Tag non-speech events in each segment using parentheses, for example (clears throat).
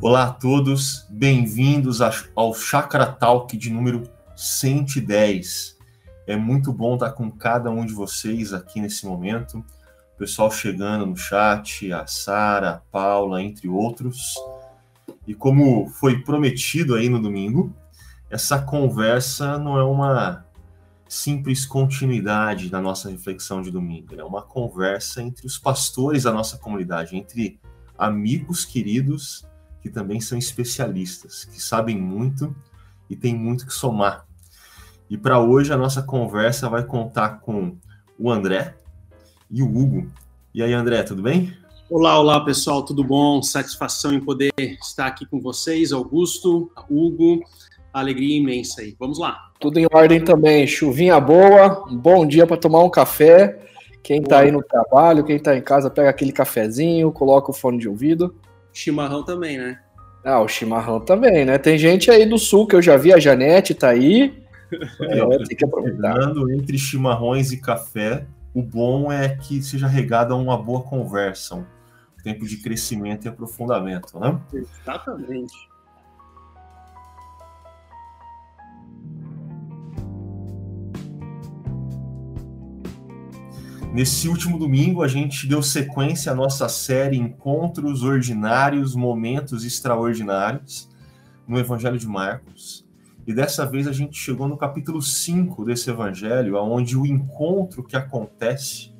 Olá a todos, bem-vindos ao Chakra Talk de número 110. É muito bom estar com cada um de vocês aqui nesse momento. O pessoal chegando no chat, a Sara, a Paula, entre outros. E como foi prometido aí no domingo, essa conversa não é uma simples continuidade da nossa reflexão de domingo, é uma conversa entre os pastores da nossa comunidade, entre amigos queridos que também são especialistas, que sabem muito e tem muito que somar. E para hoje a nossa conversa vai contar com o André e o Hugo. E aí, André, tudo bem? Olá, olá pessoal, tudo bom? Satisfação em poder estar aqui com vocês, Augusto, Hugo, alegria imensa aí. Vamos lá. Tudo em ordem também, chuvinha boa, um bom dia para tomar um café. Quem está aí no trabalho, quem está em casa, pega aquele cafezinho, coloca o fone de ouvido Chimarrão também, né? Ah, o chimarrão também, né? Tem gente aí do sul que eu já vi, a Janete tá aí. (laughs) É, é, tem que aproveitar. Entre chimarrões e café, o bom é que seja regada uma boa conversa, um tempo de crescimento e aprofundamento, né? Exatamente. Nesse último domingo, a gente deu sequência à nossa série Encontros Ordinários, Momentos Extraordinários, no Evangelho de Marcos. E dessa vez a gente chegou no capítulo 5 desse evangelho, onde o encontro que acontece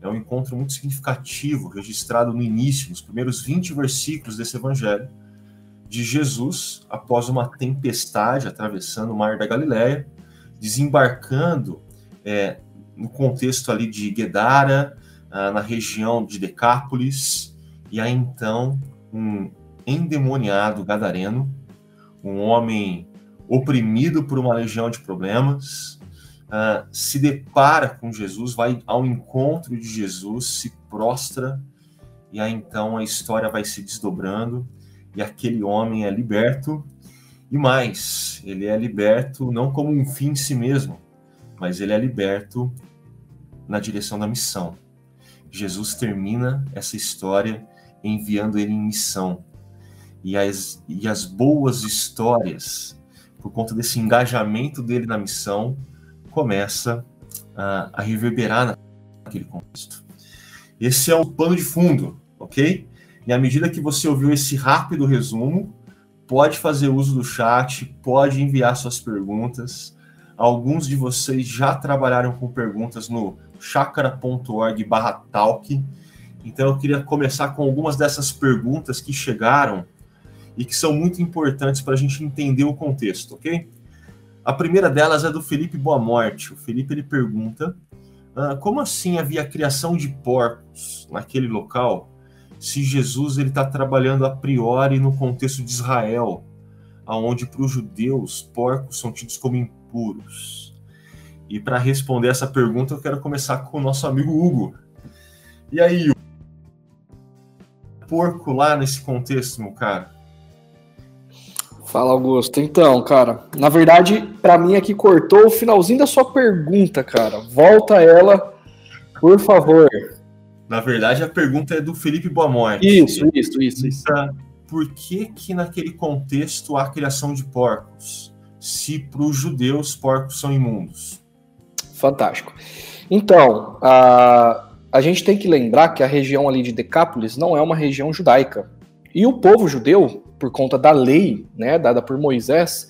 é um encontro muito significativo, registrado no início, nos primeiros 20 versículos desse evangelho, de Jesus após uma tempestade atravessando o Mar da Galileia, desembarcando é, no contexto ali de Guedara, uh, na região de Decápolis, e aí então um endemoniado gadareno, um homem oprimido por uma legião de problemas, uh, se depara com Jesus, vai ao encontro de Jesus, se prostra, e aí então a história vai se desdobrando, e aquele homem é liberto, e mais, ele é liberto não como um fim em si mesmo, mas ele é liberto na direção da missão. Jesus termina essa história enviando ele em missão. E as, e as boas histórias, por conta desse engajamento dele na missão, começa a, a reverberar naquele contexto. Esse é o pano de fundo, ok? E à medida que você ouviu esse rápido resumo, pode fazer uso do chat, pode enviar suas perguntas. Alguns de vocês já trabalharam com perguntas no chakra.org barra talk. Então eu queria começar com algumas dessas perguntas que chegaram e que são muito importantes para a gente entender o contexto, ok? A primeira delas é do Felipe Boa Morte. O Felipe ele pergunta ah, como assim havia criação de porcos naquele local se Jesus ele está trabalhando a priori no contexto de Israel, aonde para os judeus porcos são tidos como impuros. E para responder essa pergunta, eu quero começar com o nosso amigo Hugo. E aí, porco lá nesse contexto, meu cara? Fala, Augusto. Então, cara, na verdade, para mim aqui cortou o finalzinho da sua pergunta, cara. Volta ela, por favor. Na verdade, a pergunta é do Felipe Boamorte. Isso, isso, isso, isso. Por que que naquele contexto há criação de porcos? Se para os judeus porcos são imundos? Fantástico. Então, a, a gente tem que lembrar que a região ali de Decápolis não é uma região judaica. E o povo judeu, por conta da lei né, dada por Moisés,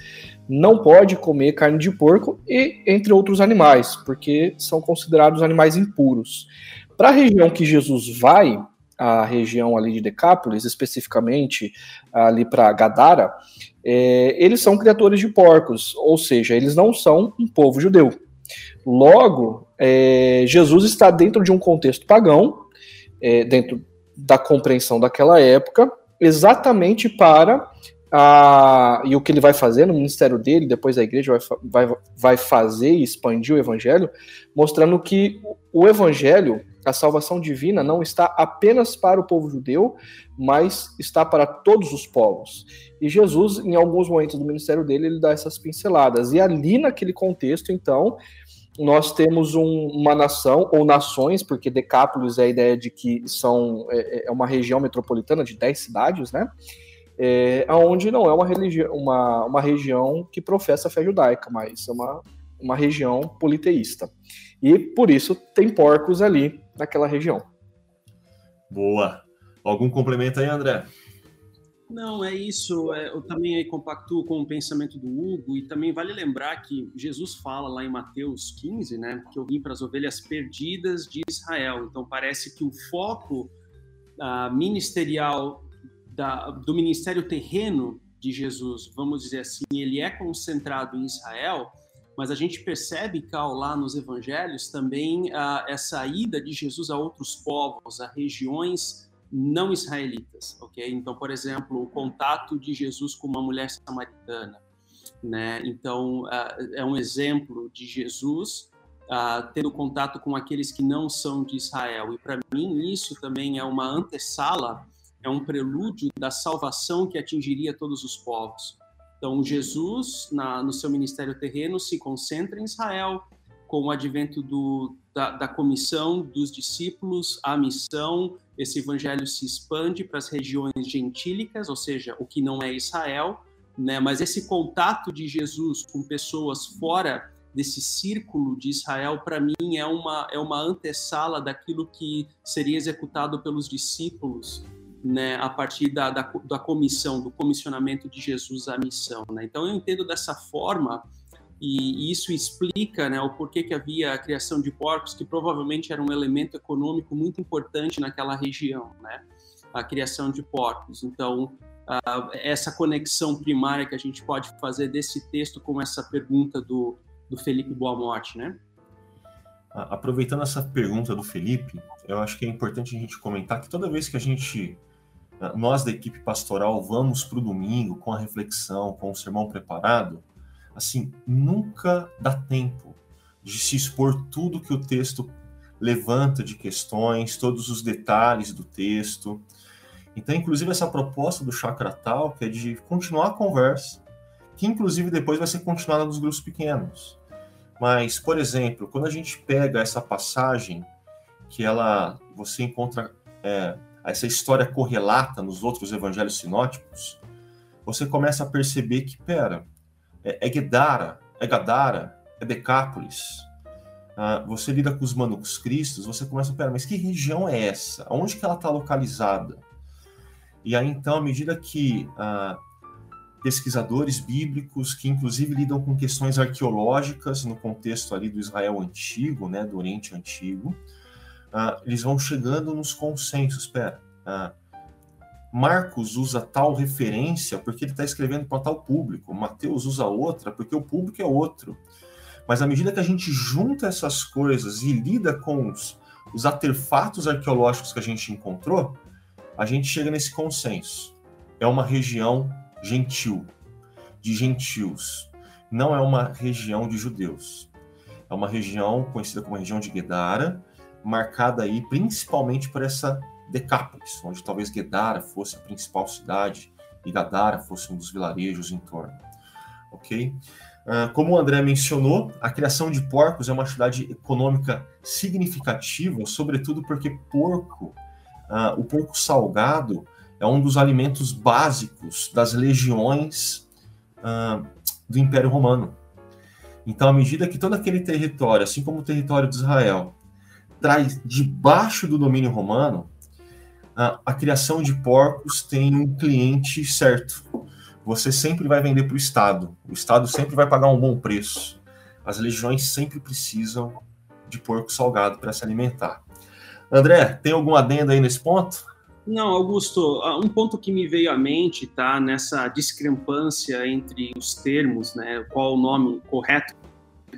não pode comer carne de porco e entre outros animais, porque são considerados animais impuros. Para a região que Jesus vai, a região ali de Decápolis, especificamente ali para Gadara, é, eles são criadores de porcos, ou seja, eles não são um povo judeu. Logo, é, Jesus está dentro de um contexto pagão, é, dentro da compreensão daquela época, exatamente para a, e o que ele vai fazer no ministério dele, depois a igreja vai, vai, vai fazer e expandir o evangelho, mostrando que o evangelho, a salvação divina, não está apenas para o povo judeu, mas está para todos os povos. E Jesus, em alguns momentos do ministério dele, ele dá essas pinceladas. E ali naquele contexto, então, nós temos um, uma nação, ou nações, porque Decápolis é a ideia de que são é, é uma região metropolitana de 10 cidades, né? é, onde não é uma, religião, uma, uma região que professa a fé judaica, mas é uma, uma região politeísta. E por isso tem porcos ali naquela região. Boa. Algum complemento aí, André? Não, é isso. É, eu também compactuo com o pensamento do Hugo e também vale lembrar que Jesus fala lá em Mateus 15, né, que eu vim para as ovelhas perdidas de Israel. Então parece que o foco uh, ministerial da, do ministério terreno de Jesus, vamos dizer assim, ele é concentrado em Israel, mas a gente percebe, Cal, lá nos evangelhos também uh, essa ida de Jesus a outros povos, a regiões não israelitas, ok? Então, por exemplo, o contato de Jesus com uma mulher samaritana, né? Então, uh, é um exemplo de Jesus uh, tendo contato com aqueles que não são de Israel. E para mim, isso também é uma antessala, é um prelúdio da salvação que atingiria todos os povos. Então, Jesus, na, no seu ministério terreno, se concentra em Israel, com o advento do, da, da comissão dos discípulos, a missão, esse evangelho se expande para as regiões gentílicas, ou seja, o que não é Israel, né? mas esse contato de Jesus com pessoas fora desse círculo de Israel, para mim, é uma, é uma antessala daquilo que seria executado pelos discípulos né, a partir da, da, da comissão, do comissionamento de Jesus à missão. Né? Então, eu entendo dessa forma e isso explica né, o porquê que havia a criação de porcos, que provavelmente era um elemento econômico muito importante naquela região, né? a criação de porcos. Então, uh, essa conexão primária que a gente pode fazer desse texto com essa pergunta do, do Felipe Boa Morte, né? Aproveitando essa pergunta do Felipe, eu acho que é importante a gente comentar que toda vez que a gente, nós da equipe pastoral, vamos para o domingo com a reflexão, com o sermão preparado, assim, nunca dá tempo de se expor tudo que o texto levanta de questões, todos os detalhes do texto. Então, inclusive, essa proposta do Chakra Talk é de continuar a conversa, que inclusive depois vai ser continuada nos grupos pequenos. Mas, por exemplo, quando a gente pega essa passagem que ela você encontra é, essa história correlata nos outros evangelhos sinóticos, você começa a perceber que, pera, é, é Gedara, é Gadara, é Decápolis. Ah, você lida com os manuscritos, você começa a pensar, mas que região é essa? Onde que ela está localizada? E aí, então, à medida que ah, pesquisadores bíblicos, que inclusive lidam com questões arqueológicas no contexto ali do Israel antigo, né, do Oriente Antigo, ah, eles vão chegando nos consensos. Espera, ah, Marcos usa tal referência porque ele está escrevendo para tal público, Mateus usa outra porque o público é outro. Mas à medida que a gente junta essas coisas e lida com os, os artefatos arqueológicos que a gente encontrou, a gente chega nesse consenso. É uma região gentil, de gentios. Não é uma região de judeus. É uma região conhecida como região de Gedara, marcada aí principalmente por essa Decápolis, onde talvez Gedara fosse a principal cidade e Gadara fosse um dos vilarejos em torno. Ok? Uh, como o André mencionou, a criação de porcos é uma atividade econômica significativa, sobretudo porque porco, uh, o porco salgado, é um dos alimentos básicos das legiões uh, do Império Romano. Então, à medida que todo aquele território, assim como o território de Israel, traz debaixo do domínio romano, a, a criação de porcos tem um cliente certo. Você sempre vai vender para o Estado. O Estado sempre vai pagar um bom preço. As legiões sempre precisam de porco salgado para se alimentar. André, tem algum adendo aí nesse ponto? Não, Augusto, ah, um ponto que me veio à mente, tá, nessa discrepância entre os termos, né, qual o nome correto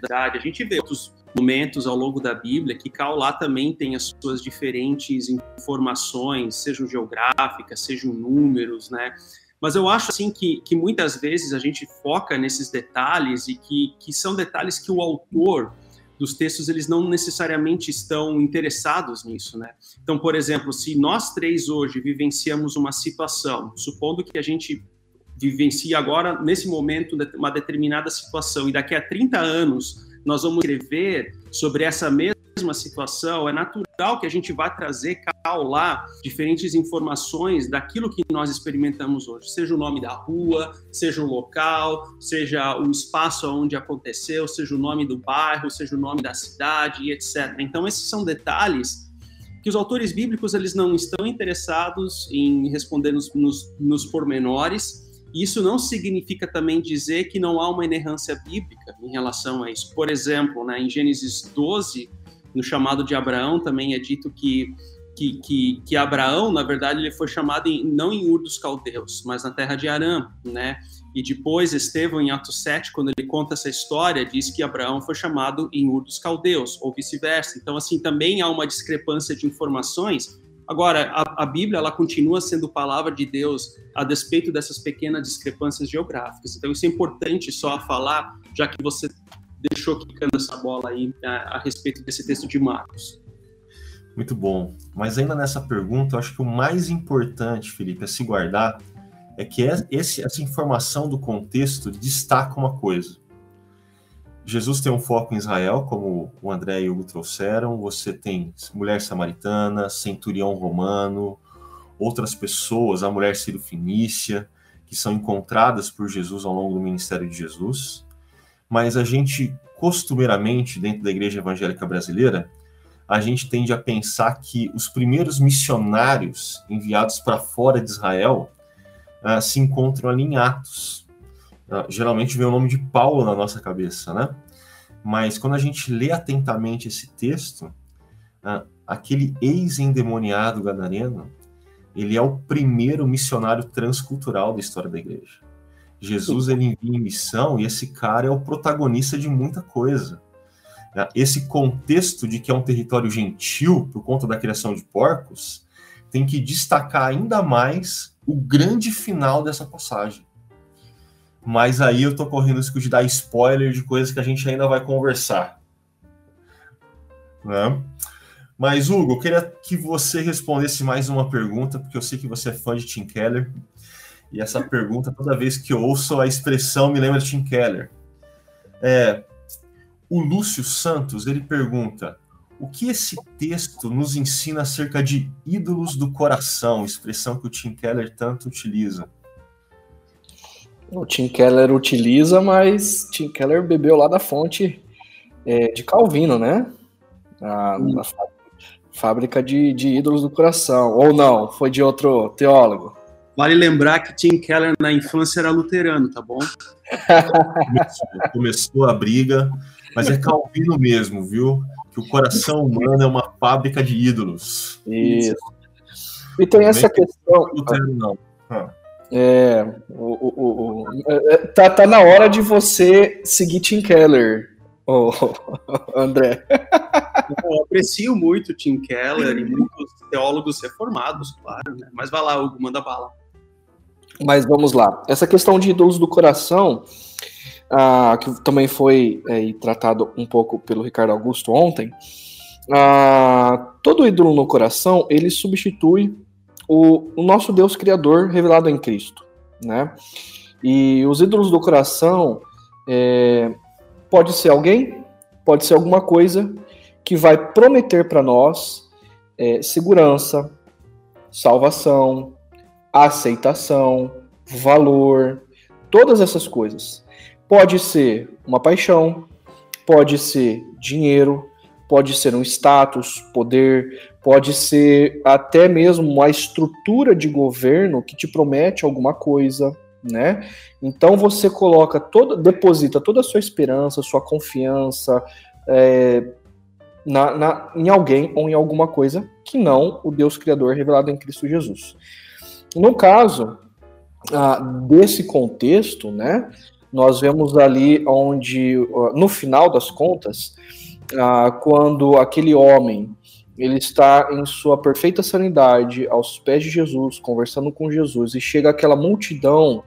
a gente vê outros momentos ao longo da Bíblia que lá também tem as suas diferentes informações, sejam geográficas, sejam números, né? Mas eu acho assim que, que muitas vezes a gente foca nesses detalhes e que, que são detalhes que o autor dos textos eles não necessariamente estão interessados nisso, né? Então, por exemplo, se nós três hoje vivenciamos uma situação, supondo que a gente vivencia agora nesse momento uma determinada situação e daqui a 30 anos nós vamos escrever sobre essa mesma situação, é natural que a gente vá trazer lá diferentes informações daquilo que nós experimentamos hoje, seja o nome da rua, seja o local, seja o espaço onde aconteceu, seja o nome do bairro, seja o nome da cidade etc. Então esses são detalhes que os autores bíblicos eles não estão interessados em responder nos, nos, nos pormenores. Isso não significa também dizer que não há uma inerrância bíblica em relação a isso. Por exemplo, né, em Gênesis 12, no chamado de Abraão, também é dito que, que, que, que Abraão, na verdade, ele foi chamado em, não em Ur dos Caldeus, mas na terra de Arã, né? E depois, Estevão, em Atos 7, quando ele conta essa história, diz que Abraão foi chamado em Ur dos Caldeus, ou vice-versa. Então, assim, também há uma discrepância de informações. Agora, a, a, Bíblia, ela continua sendo palavra de Deus a despeito dessas pequenas discrepâncias geográficas. Então, isso é importante só falar, já que você deixou quicando essa bola aí a, a respeito desse texto de Marcos. Muito bom. Mas ainda nessa pergunta, acho que o mais importante, Felipe, a se guardar é que esse, essa informação do contexto destaca uma coisa. Jesus tem um foco em Israel, como o André e o Hugo trouxeram. Você tem mulher samaritana, centurião romano, outras pessoas, a mulher sírio-fenícia, que são encontradas por Jesus ao longo do ministério de Jesus. Mas a gente, costumeiramente, dentro da igreja evangélica brasileira, a gente tende a pensar que os primeiros missionários enviados para fora de Israel uh, se encontram ali em Atos. Uh, geralmente vem o nome de Paulo na nossa cabeça, né? Mas quando a gente lê atentamente esse texto, uh, aquele ex-endemoniado gadareno, ele é o primeiro missionário transcultural da história da igreja. Jesus ele envia em missão e esse cara é o protagonista de muita coisa. Esse contexto de que é um território gentil por conta da criação de porcos tem que destacar ainda mais o grande final dessa passagem. Mas aí eu tô correndo risco de dar spoiler de coisas que a gente ainda vai conversar. Né? Mas, Hugo, eu queria que você respondesse mais uma pergunta, porque eu sei que você é fã de Tim Keller. E essa pergunta, toda vez que eu ouço a expressão, me lembra de Tim Keller. É, o Lúcio Santos, ele pergunta: o que esse texto nos ensina acerca de ídolos do coração, expressão que o Tim Keller tanto utiliza? O Tim Keller utiliza, mas Tim Keller bebeu lá da fonte é, de Calvino, né? A, hum. fábrica de, de ídolos do coração. Ou não, foi de outro teólogo. Vale lembrar que Tim Keller na infância era luterano, tá bom? começou, (laughs) começou a briga, mas é Calvino mesmo, viu? que o coração humano é uma fábrica de ídolos. Isso. E tem essa questão. Não. Ah. É, o, o, o, é, tá, tá na hora de você seguir Tim Keller, oh, (laughs) André. Eu aprecio muito Tim Keller e muitos teólogos reformados, claro, né? Mas vai lá, Hugo, manda bala. Mas vamos lá. Essa questão de ídolos do coração ah, que também foi é, tratado um pouco pelo Ricardo Augusto ontem, ah, todo ídolo no coração ele substitui o, o, nosso Deus Criador revelado em Cristo, né? E os ídolos do coração é, pode ser alguém, pode ser alguma coisa que vai prometer para nós é, segurança, salvação, aceitação, valor, todas essas coisas. Pode ser uma paixão, pode ser dinheiro, pode ser um status, poder, pode ser até mesmo uma estrutura de governo que te promete alguma coisa, né? Então você coloca toda, deposita toda a sua esperança, sua confiança é, na, na, em alguém ou em alguma coisa que não o Deus Criador revelado em Cristo Jesus. No caso ah, desse contexto, né? nós vemos ali onde, no final das contas, ah, quando aquele homem ele está em sua perfeita sanidade aos pés de Jesus, conversando com Jesus, e chega aquela multidão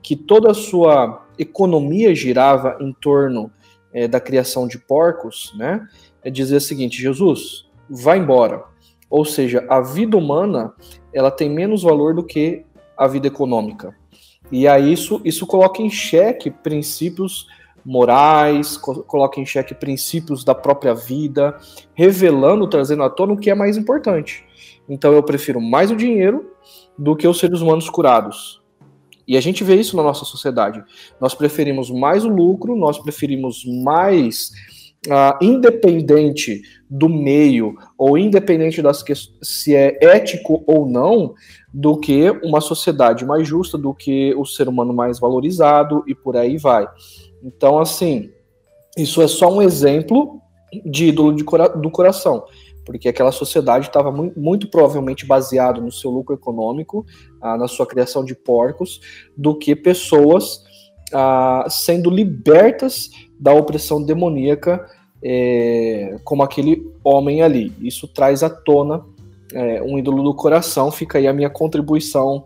que toda a sua economia girava em torno é, da criação de porcos, né? É dizer o seguinte: Jesus, vai embora. Ou seja, a vida humana ela tem menos valor do que a vida econômica. E aí isso, isso coloca em xeque princípios morais, co coloca em xeque princípios da própria vida, revelando, trazendo à tona o que é mais importante. Então eu prefiro mais o dinheiro do que os seres humanos curados. E a gente vê isso na nossa sociedade. Nós preferimos mais o lucro, nós preferimos mais uh, independente do meio ou independente das que se é ético ou não, do que uma sociedade mais justa, do que o ser humano mais valorizado e por aí vai. Então, assim, isso é só um exemplo de ídolo de cora do coração, porque aquela sociedade estava muito, muito, provavelmente baseado no seu lucro econômico, ah, na sua criação de porcos, do que pessoas ah, sendo libertas da opressão demoníaca, é, como aquele homem ali. Isso traz à tona é, um ídolo do coração. Fica aí a minha contribuição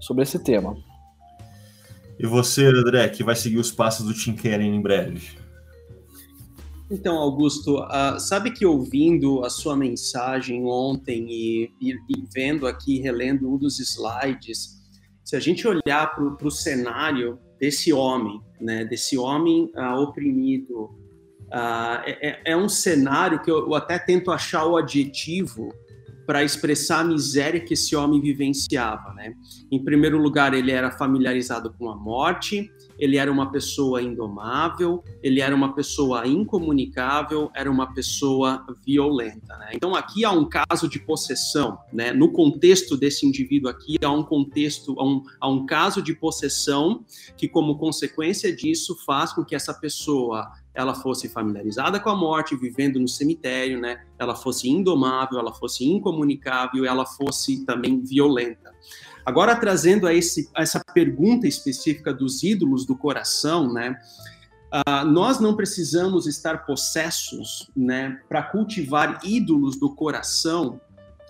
sobre esse tema. E você, André, que vai seguir os passos do Tim Keren em breve? Então, Augusto, uh, sabe que ouvindo a sua mensagem ontem e, e, e, vendo aqui, relendo um dos slides, se a gente olhar para o cenário desse homem, né, desse homem uh, oprimido, uh, é, é, um cenário que eu, eu até tento achar o adjetivo para expressar a miséria que esse homem vivenciava. Né? Em primeiro lugar, ele era familiarizado com a morte, ele era uma pessoa indomável, ele era uma pessoa incomunicável, era uma pessoa violenta. Né? Então aqui há um caso de possessão, né? No contexto desse indivíduo aqui há um contexto, há um, há um caso de possessão que, como consequência disso, faz com que essa pessoa ela fosse familiarizada com a morte, vivendo no cemitério, né? Ela fosse indomável, ela fosse incomunicável, ela fosse também violenta. Agora, trazendo a, esse, a essa pergunta específica dos ídolos do coração, né? Uh, nós não precisamos estar possessos, né, para cultivar ídolos do coração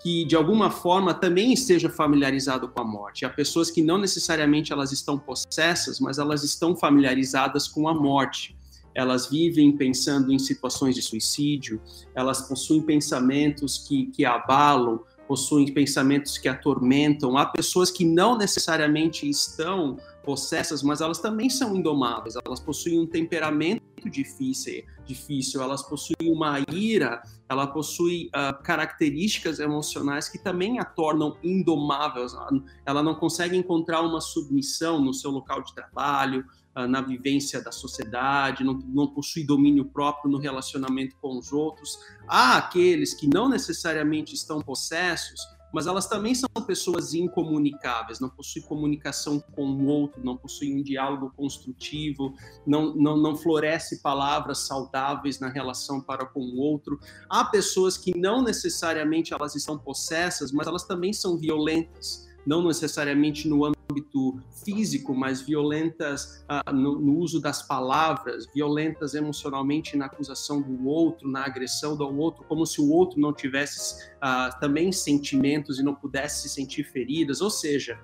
que de alguma forma também esteja familiarizado com a morte. Há pessoas que não necessariamente elas estão possessas, mas elas estão familiarizadas com a morte. Elas vivem pensando em situações de suicídio, elas possuem pensamentos que, que abalam, possuem pensamentos que atormentam, há pessoas que não necessariamente estão possessas, mas elas também são indomáveis, elas possuem um temperamento difícil, difícil. Elas possuem uma ira, ela possui uh, características emocionais que também a tornam indomáveis, ela não consegue encontrar uma submissão no seu local de trabalho, na vivência da sociedade, não, não possui domínio próprio no relacionamento com os outros. Há aqueles que não necessariamente estão possessos, mas elas também são pessoas incomunicáveis, não possuem comunicação com o outro, não possuem um diálogo construtivo, não, não, não floresce palavras saudáveis na relação para com o outro. Há pessoas que não necessariamente elas estão possessas, mas elas também são violentas não necessariamente no âmbito físico, mas violentas uh, no, no, uso das palavras, violentas emocionalmente na acusação do outro, na agressão do outro, como se o outro não tivesse uh, também sentimentos e não pudesse se sentir feridas. Ou seja,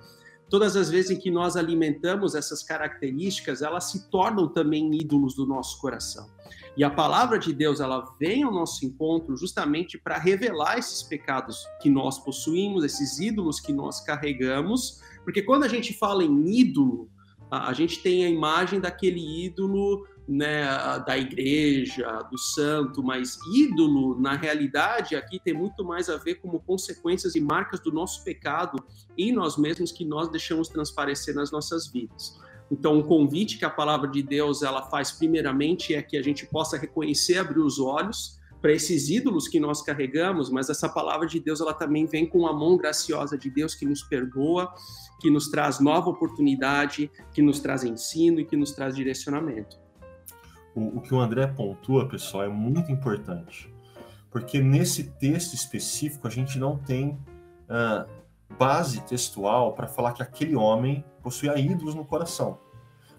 todas as vezes em que nós alimentamos essas características, elas se tornam também ídolos do nosso coração. E a palavra de Deus, ela vem ao nosso encontro justamente para revelar esses pecados que nós possuímos, esses ídolos que nós carregamos, porque quando a gente fala em ídolo, a gente tem a imagem daquele ídolo né, da igreja, do santo, mas ídolo, na realidade, aqui tem muito mais a ver como consequências e marcas do nosso pecado em nós mesmos que nós deixamos transparecer nas nossas vidas. Então, o convite que a palavra de Deus ela faz primeiramente é que a gente possa reconhecer, abrir os olhos para esses ídolos que nós carregamos, mas essa palavra de Deus ela também vem com a mão graciosa de Deus que nos perdoa, que nos traz nova oportunidade, que nos traz ensino e que nos traz direcionamento. O, o que o André pontua, pessoal, é muito importante, porque nesse texto específico a gente não tem base textual para falar que aquele homem possuía ídolos no coração.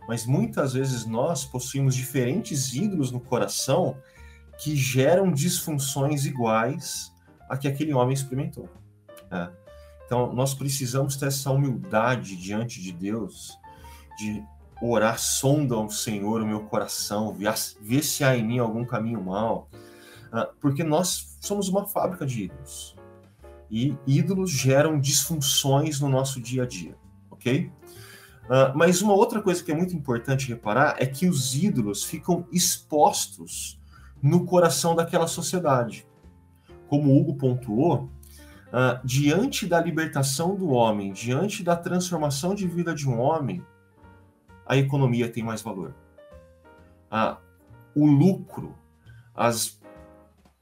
Mas muitas vezes nós possuímos diferentes ídolos no coração que geram disfunções iguais a que aquele homem experimentou. É. Então, nós precisamos ter essa humildade diante de Deus, de orar, sonda ao Senhor o meu coração, ver se há em mim algum caminho mal, ah, porque nós somos uma fábrica de ídolos. E ídolos geram disfunções no nosso dia a dia, ok? Uh, mas uma outra coisa que é muito importante reparar é que os ídolos ficam expostos no coração daquela sociedade. Como o Hugo pontuou, uh, diante da libertação do homem, diante da transformação de vida de um homem, a economia tem mais valor. Uh, o lucro, as,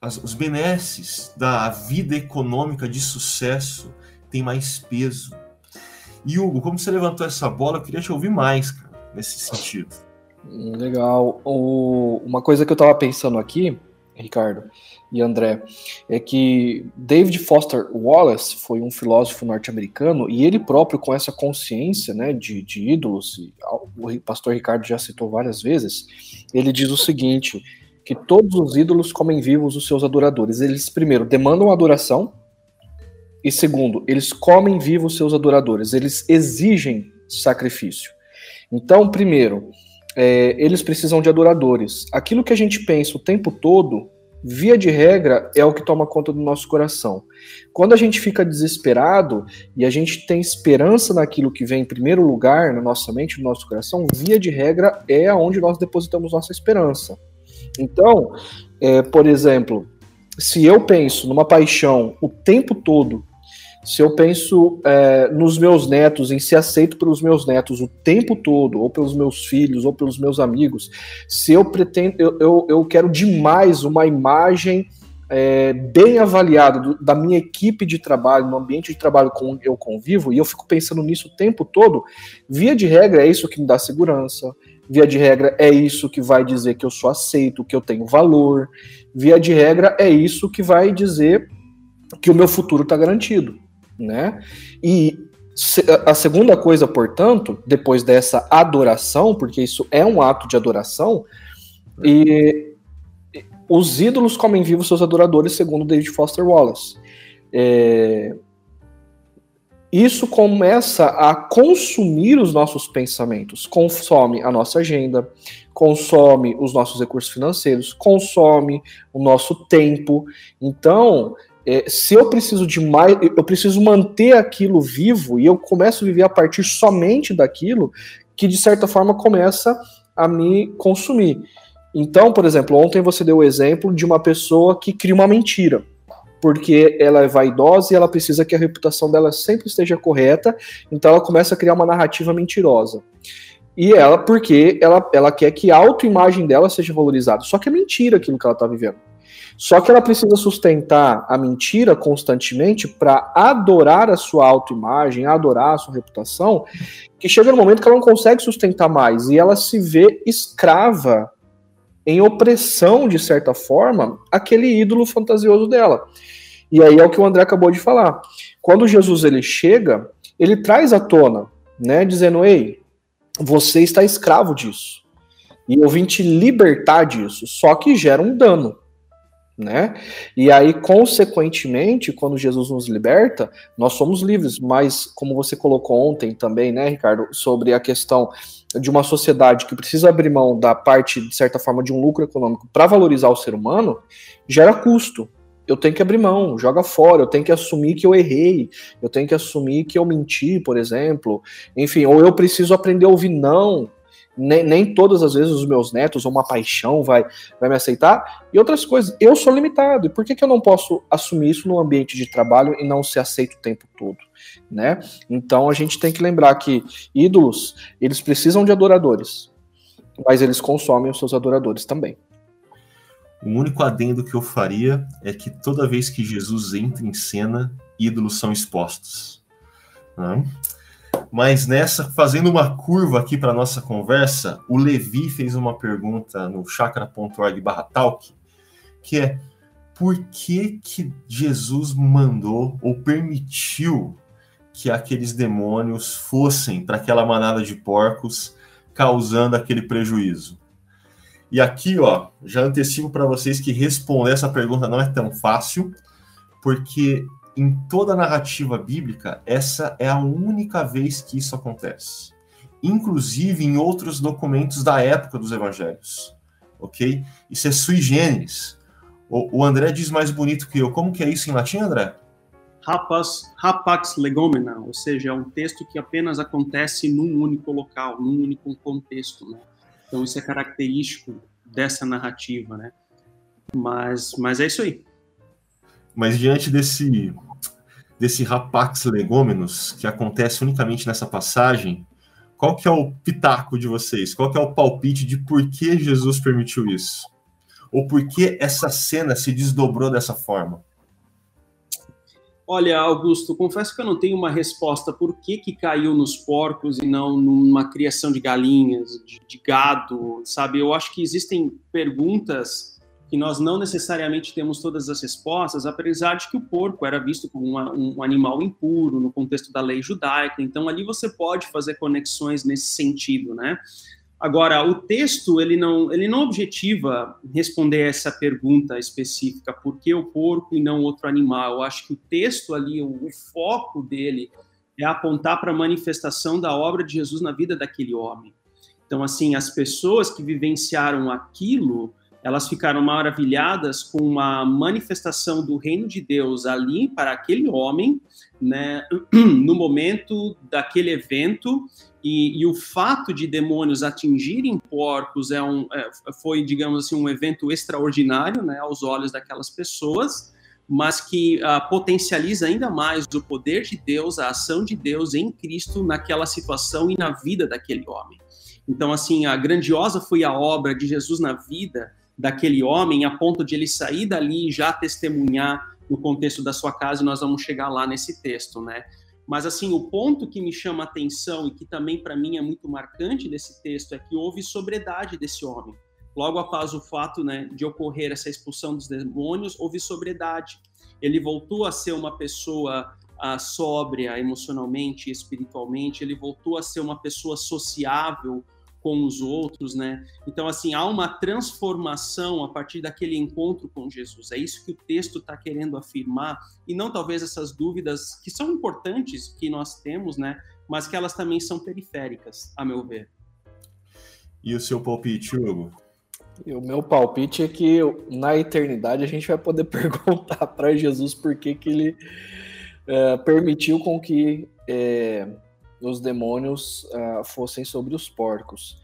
as, os benesses da vida econômica de sucesso têm mais peso e Hugo, como você levantou essa bola, eu queria te ouvir mais, cara, nesse sentido. Legal. O, uma coisa que eu estava pensando aqui, Ricardo e André, é que David Foster Wallace foi um filósofo norte-americano e ele próprio, com essa consciência né, de, de ídolos, o pastor Ricardo já citou várias vezes, ele diz o seguinte: que todos os ídolos comem vivos os seus adoradores. Eles, primeiro, demandam adoração, e segundo, eles comem vivos seus adoradores, eles exigem sacrifício. Então, primeiro, é, eles precisam de adoradores. Aquilo que a gente pensa o tempo todo, via de regra, é o que toma conta do nosso coração. Quando a gente fica desesperado e a gente tem esperança naquilo que vem em primeiro lugar na nossa mente, no nosso coração, via de regra é aonde nós depositamos nossa esperança. Então, é, por exemplo, se eu penso numa paixão o tempo todo se eu penso é, nos meus netos, em ser aceito pelos meus netos o tempo todo, ou pelos meus filhos, ou pelos meus amigos, se eu pretendo, eu, eu, eu quero demais uma imagem é, bem avaliada do, da minha equipe de trabalho, no ambiente de trabalho com eu convivo, e eu fico pensando nisso o tempo todo, via de regra é isso que me dá segurança, via de regra é isso que vai dizer que eu sou aceito, que eu tenho valor, via de regra é isso que vai dizer que o meu futuro está garantido né? E a segunda coisa, portanto, depois dessa adoração, porque isso é um ato de adoração, e os ídolos comem vivos seus adoradores, segundo David Foster Wallace. É, isso começa a consumir os nossos pensamentos, consome a nossa agenda, consome os nossos recursos financeiros, consome o nosso tempo. Então, é, se eu preciso de mais, eu preciso manter aquilo vivo e eu começo a viver a partir somente daquilo que de certa forma começa a me consumir. Então, por exemplo, ontem você deu o exemplo de uma pessoa que cria uma mentira, porque ela é vaidosa e ela precisa que a reputação dela sempre esteja correta, então ela começa a criar uma narrativa mentirosa. E ela, porque ela, ela quer que a autoimagem dela seja valorizada. Só que é mentira aquilo que ela está vivendo. Só que ela precisa sustentar a mentira constantemente para adorar a sua autoimagem, adorar a sua reputação, que chega no momento que ela não consegue sustentar mais e ela se vê escrava em opressão, de certa forma, aquele ídolo fantasioso dela. E aí é o que o André acabou de falar. Quando Jesus ele chega, ele traz à tona, né, dizendo: "Ei, você está escravo disso. E eu vim te libertar disso, só que gera um dano né? E aí, consequentemente, quando Jesus nos liberta, nós somos livres, mas como você colocou ontem também, né, Ricardo, sobre a questão de uma sociedade que precisa abrir mão da parte, de certa forma, de um lucro econômico para valorizar o ser humano, gera custo. Eu tenho que abrir mão, joga fora, eu tenho que assumir que eu errei, eu tenho que assumir que eu menti, por exemplo. Enfim, ou eu preciso aprender a ouvir não, nem, nem todas as vezes os meus netos ou uma paixão vai, vai me aceitar. E outras coisas, eu sou limitado. E por que, que eu não posso assumir isso no ambiente de trabalho e não ser aceito o tempo todo? Né? Então a gente tem que lembrar que ídolos, eles precisam de adoradores, mas eles consomem os seus adoradores também. O único adendo que eu faria é que toda vez que Jesus entra em cena, ídolos são expostos. Né? Mas nessa, fazendo uma curva aqui para nossa conversa, o Levi fez uma pergunta no chakra.org/talk, que é por que que Jesus mandou ou permitiu que aqueles demônios fossem para aquela manada de porcos, causando aquele prejuízo? E aqui, ó, já antecipo para vocês que responder essa pergunta não é tão fácil, porque em toda a narrativa bíblica, essa é a única vez que isso acontece. Inclusive em outros documentos da época dos evangelhos. Ok? Isso é sui generis. O, o André diz mais bonito que eu. Como que é isso em latim, André? rapax, rapax legomena, ou seja, é um texto que apenas acontece num único local, num único contexto, né? Então isso é característico dessa narrativa, né? Mas, mas é isso aí. Mas diante desse desse rapax legômenos que acontece unicamente nessa passagem, qual que é o pitaco de vocês? Qual que é o palpite de por que Jesus permitiu isso? Ou por que essa cena se desdobrou dessa forma? Olha, Augusto, confesso que eu não tenho uma resposta por que, que caiu nos porcos e não numa criação de galinhas, de, de gado, sabe? Eu acho que existem perguntas que nós não necessariamente temos todas as respostas, apesar de que o porco era visto como uma, um animal impuro no contexto da lei judaica. Então ali você pode fazer conexões nesse sentido, né? Agora, o texto ele não ele não objetiva responder essa pergunta específica, por que o porco e não outro animal? Eu acho que o texto ali, o, o foco dele é apontar para a manifestação da obra de Jesus na vida daquele homem. Então, assim, as pessoas que vivenciaram aquilo, elas ficaram maravilhadas com uma manifestação do reino de Deus ali para aquele homem, né, (clears throat) no momento daquele evento, e, e, o fato de demônios atingirem porcos é um, é, foi, digamos assim, um evento extraordinário né, aos olhos daquelas pessoas, mas que uh, potencializa ainda mais o poder de Deus, a ação de Deus em Cristo naquela situação e na vida daquele homem. Então, assim, a grandiosa foi a obra de Jesus na vida daquele homem, a ponto de ele sair dali e já testemunhar no contexto da sua casa, e nós vamos chegar lá nesse texto, né? Mas, assim, o ponto que me chama a atenção e que também para mim é muito marcante desse texto é que houve sobriedade desse homem. Logo após o fato né, de ocorrer essa expulsão dos demônios, houve sobriedade. Ele voltou a ser uma pessoa ah, sóbria emocionalmente e espiritualmente, ele voltou a ser uma pessoa sociável, com os outros, né? Então, assim, há uma transformação a partir daquele encontro com Jesus. É isso que o texto está querendo afirmar, e não talvez essas dúvidas que são importantes que nós temos, né? Mas que elas também são periféricas, a meu ver. E o seu palpite, Hugo? E o meu palpite é que na eternidade a gente vai poder (laughs) perguntar para Jesus por que, que ele é, permitiu com que é, os demônios uh, fossem sobre os porcos.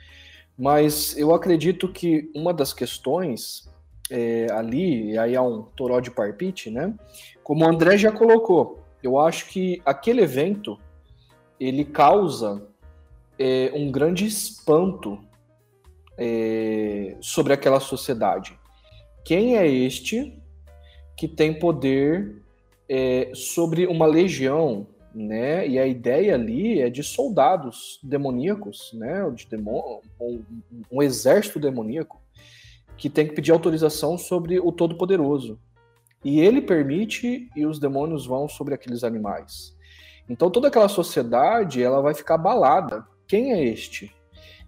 Mas eu acredito que uma das questões é, ali, e aí há um toró de parpite, né? Como o André já colocou, eu acho que aquele evento ele causa é, um grande espanto é, sobre aquela sociedade. Quem é este que tem poder é, sobre uma legião né? E a ideia ali é de soldados demoníacos, né? De demon... um, um exército demoníaco que tem que pedir autorização sobre o Todo-Poderoso. E ele permite e os demônios vão sobre aqueles animais. Então toda aquela sociedade ela vai ficar abalada. Quem é este?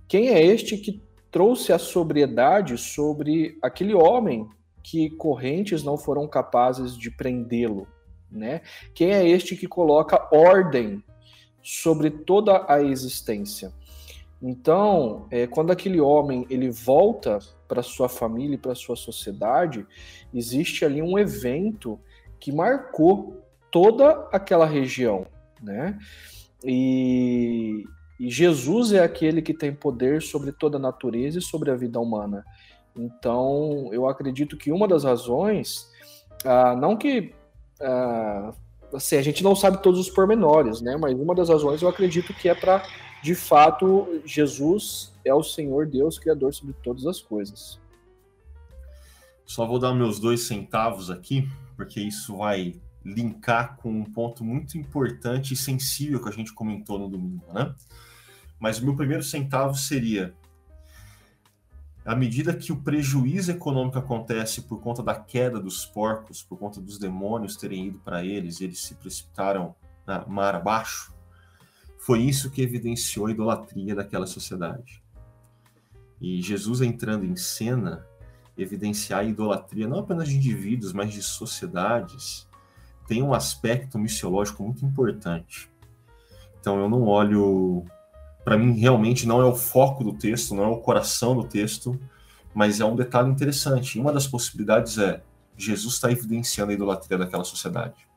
Quem é este que trouxe a sobriedade sobre aquele homem que correntes não foram capazes de prendê-lo? Né? Quem é este que coloca ordem sobre toda a existência? Então, é, quando aquele homem ele volta para sua família e para sua sociedade, existe ali um evento que marcou toda aquela região, né? E, e Jesus é aquele que tem poder sobre toda a natureza e sobre a vida humana. Então, eu acredito que uma das razões, ah, não que Uh, assim, a gente não sabe todos os pormenores, né? Mas uma das razões eu acredito que é para, de fato, Jesus é o Senhor Deus, Criador sobre todas as coisas. Só vou dar meus dois centavos aqui, porque isso vai linkar com um ponto muito importante e sensível que a gente comentou no domingo, né? Mas o meu primeiro centavo seria à medida que o prejuízo econômico acontece por conta da queda dos porcos, por conta dos demônios terem ido para eles, eles se precipitaram na mar abaixo, foi isso que evidenciou a idolatria daquela sociedade. E Jesus entrando em cena, evidenciar a idolatria não apenas de indivíduos, mas de sociedades, tem um aspecto missiológico muito importante. Então eu não olho para mim realmente não é o foco do texto, não é o coração do texto, mas é um detalhe interessante. Uma das possibilidades é Jesus está evidenciando a idolatria daquela sociedade.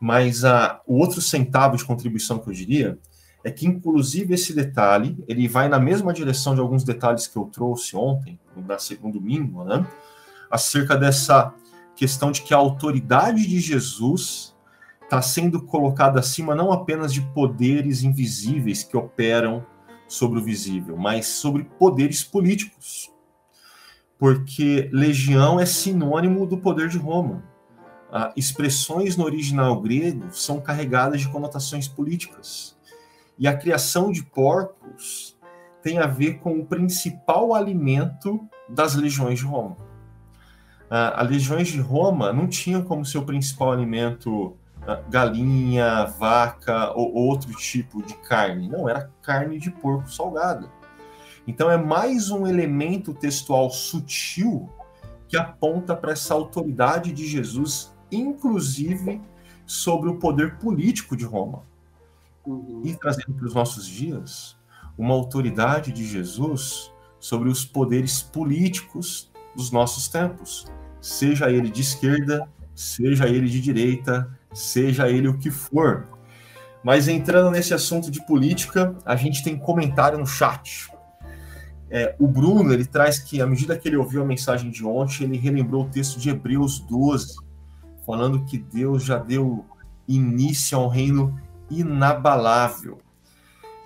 Mas a, o outro centavo de contribuição que eu diria é que, inclusive, esse detalhe, ele vai na mesma direção de alguns detalhes que eu trouxe ontem, no segundo domingo, né? Acerca dessa questão de que a autoridade de Jesus está sendo colocada acima não apenas de poderes invisíveis que operam sobre o visível, mas sobre poderes políticos. Porque legião é sinônimo do poder de Roma. Ah, expressões no original grego são carregadas de conotações políticas. E a criação de porcos tem a ver com o principal alimento das legiões de Roma. Ah, as legiões de Roma não tinham como seu principal alimento galinha, vaca ou outro tipo de carne. Não, era carne de porco salgada. Então é mais um elemento textual sutil que aponta para essa autoridade de Jesus, inclusive sobre o poder político de Roma. Uhum. E trazendo para os nossos dias uma autoridade de Jesus sobre os poderes políticos dos nossos tempos, seja ele de esquerda, seja ele de direita, seja ele o que for. Mas entrando nesse assunto de política, a gente tem comentário no chat. É, o Bruno ele traz que, à medida que ele ouviu a mensagem de ontem, ele relembrou o texto de Hebreus 12, falando que Deus já deu início a um reino inabalável.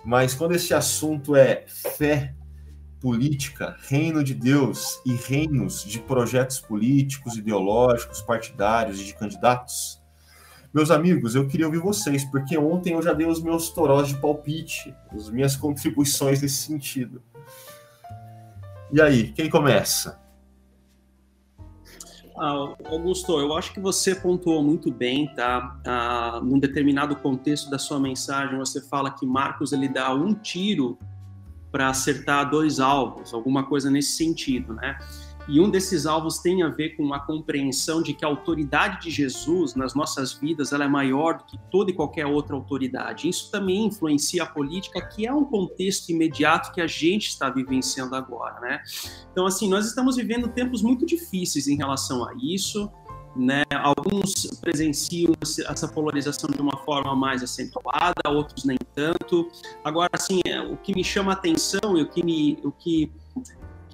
Mas quando esse assunto é fé, política, reino de Deus e reinos de projetos políticos, ideológicos, partidários e de candidatos, meus amigos, eu queria ouvir vocês, porque ontem eu já dei os meus torós de palpite, as minhas contribuições nesse sentido. E aí, quem começa? Ah, Augusto, eu acho que você pontuou muito bem, tá? Ah, num determinado contexto da sua mensagem, você fala que Marcos ele dá um tiro para acertar dois alvos, alguma coisa nesse sentido, né? E um desses alvos tem a ver com a compreensão de que a autoridade de Jesus nas nossas vidas ela é maior do que toda e qualquer outra autoridade. Isso também influencia a política, que é um contexto imediato que a gente está vivenciando agora, né? Então, assim, nós estamos vivendo tempos muito difíceis em relação a isso. Né? Alguns presenciam essa polarização de uma forma mais acentuada, outros nem tanto. Agora, assim, é, o que me chama a atenção e o que me, o que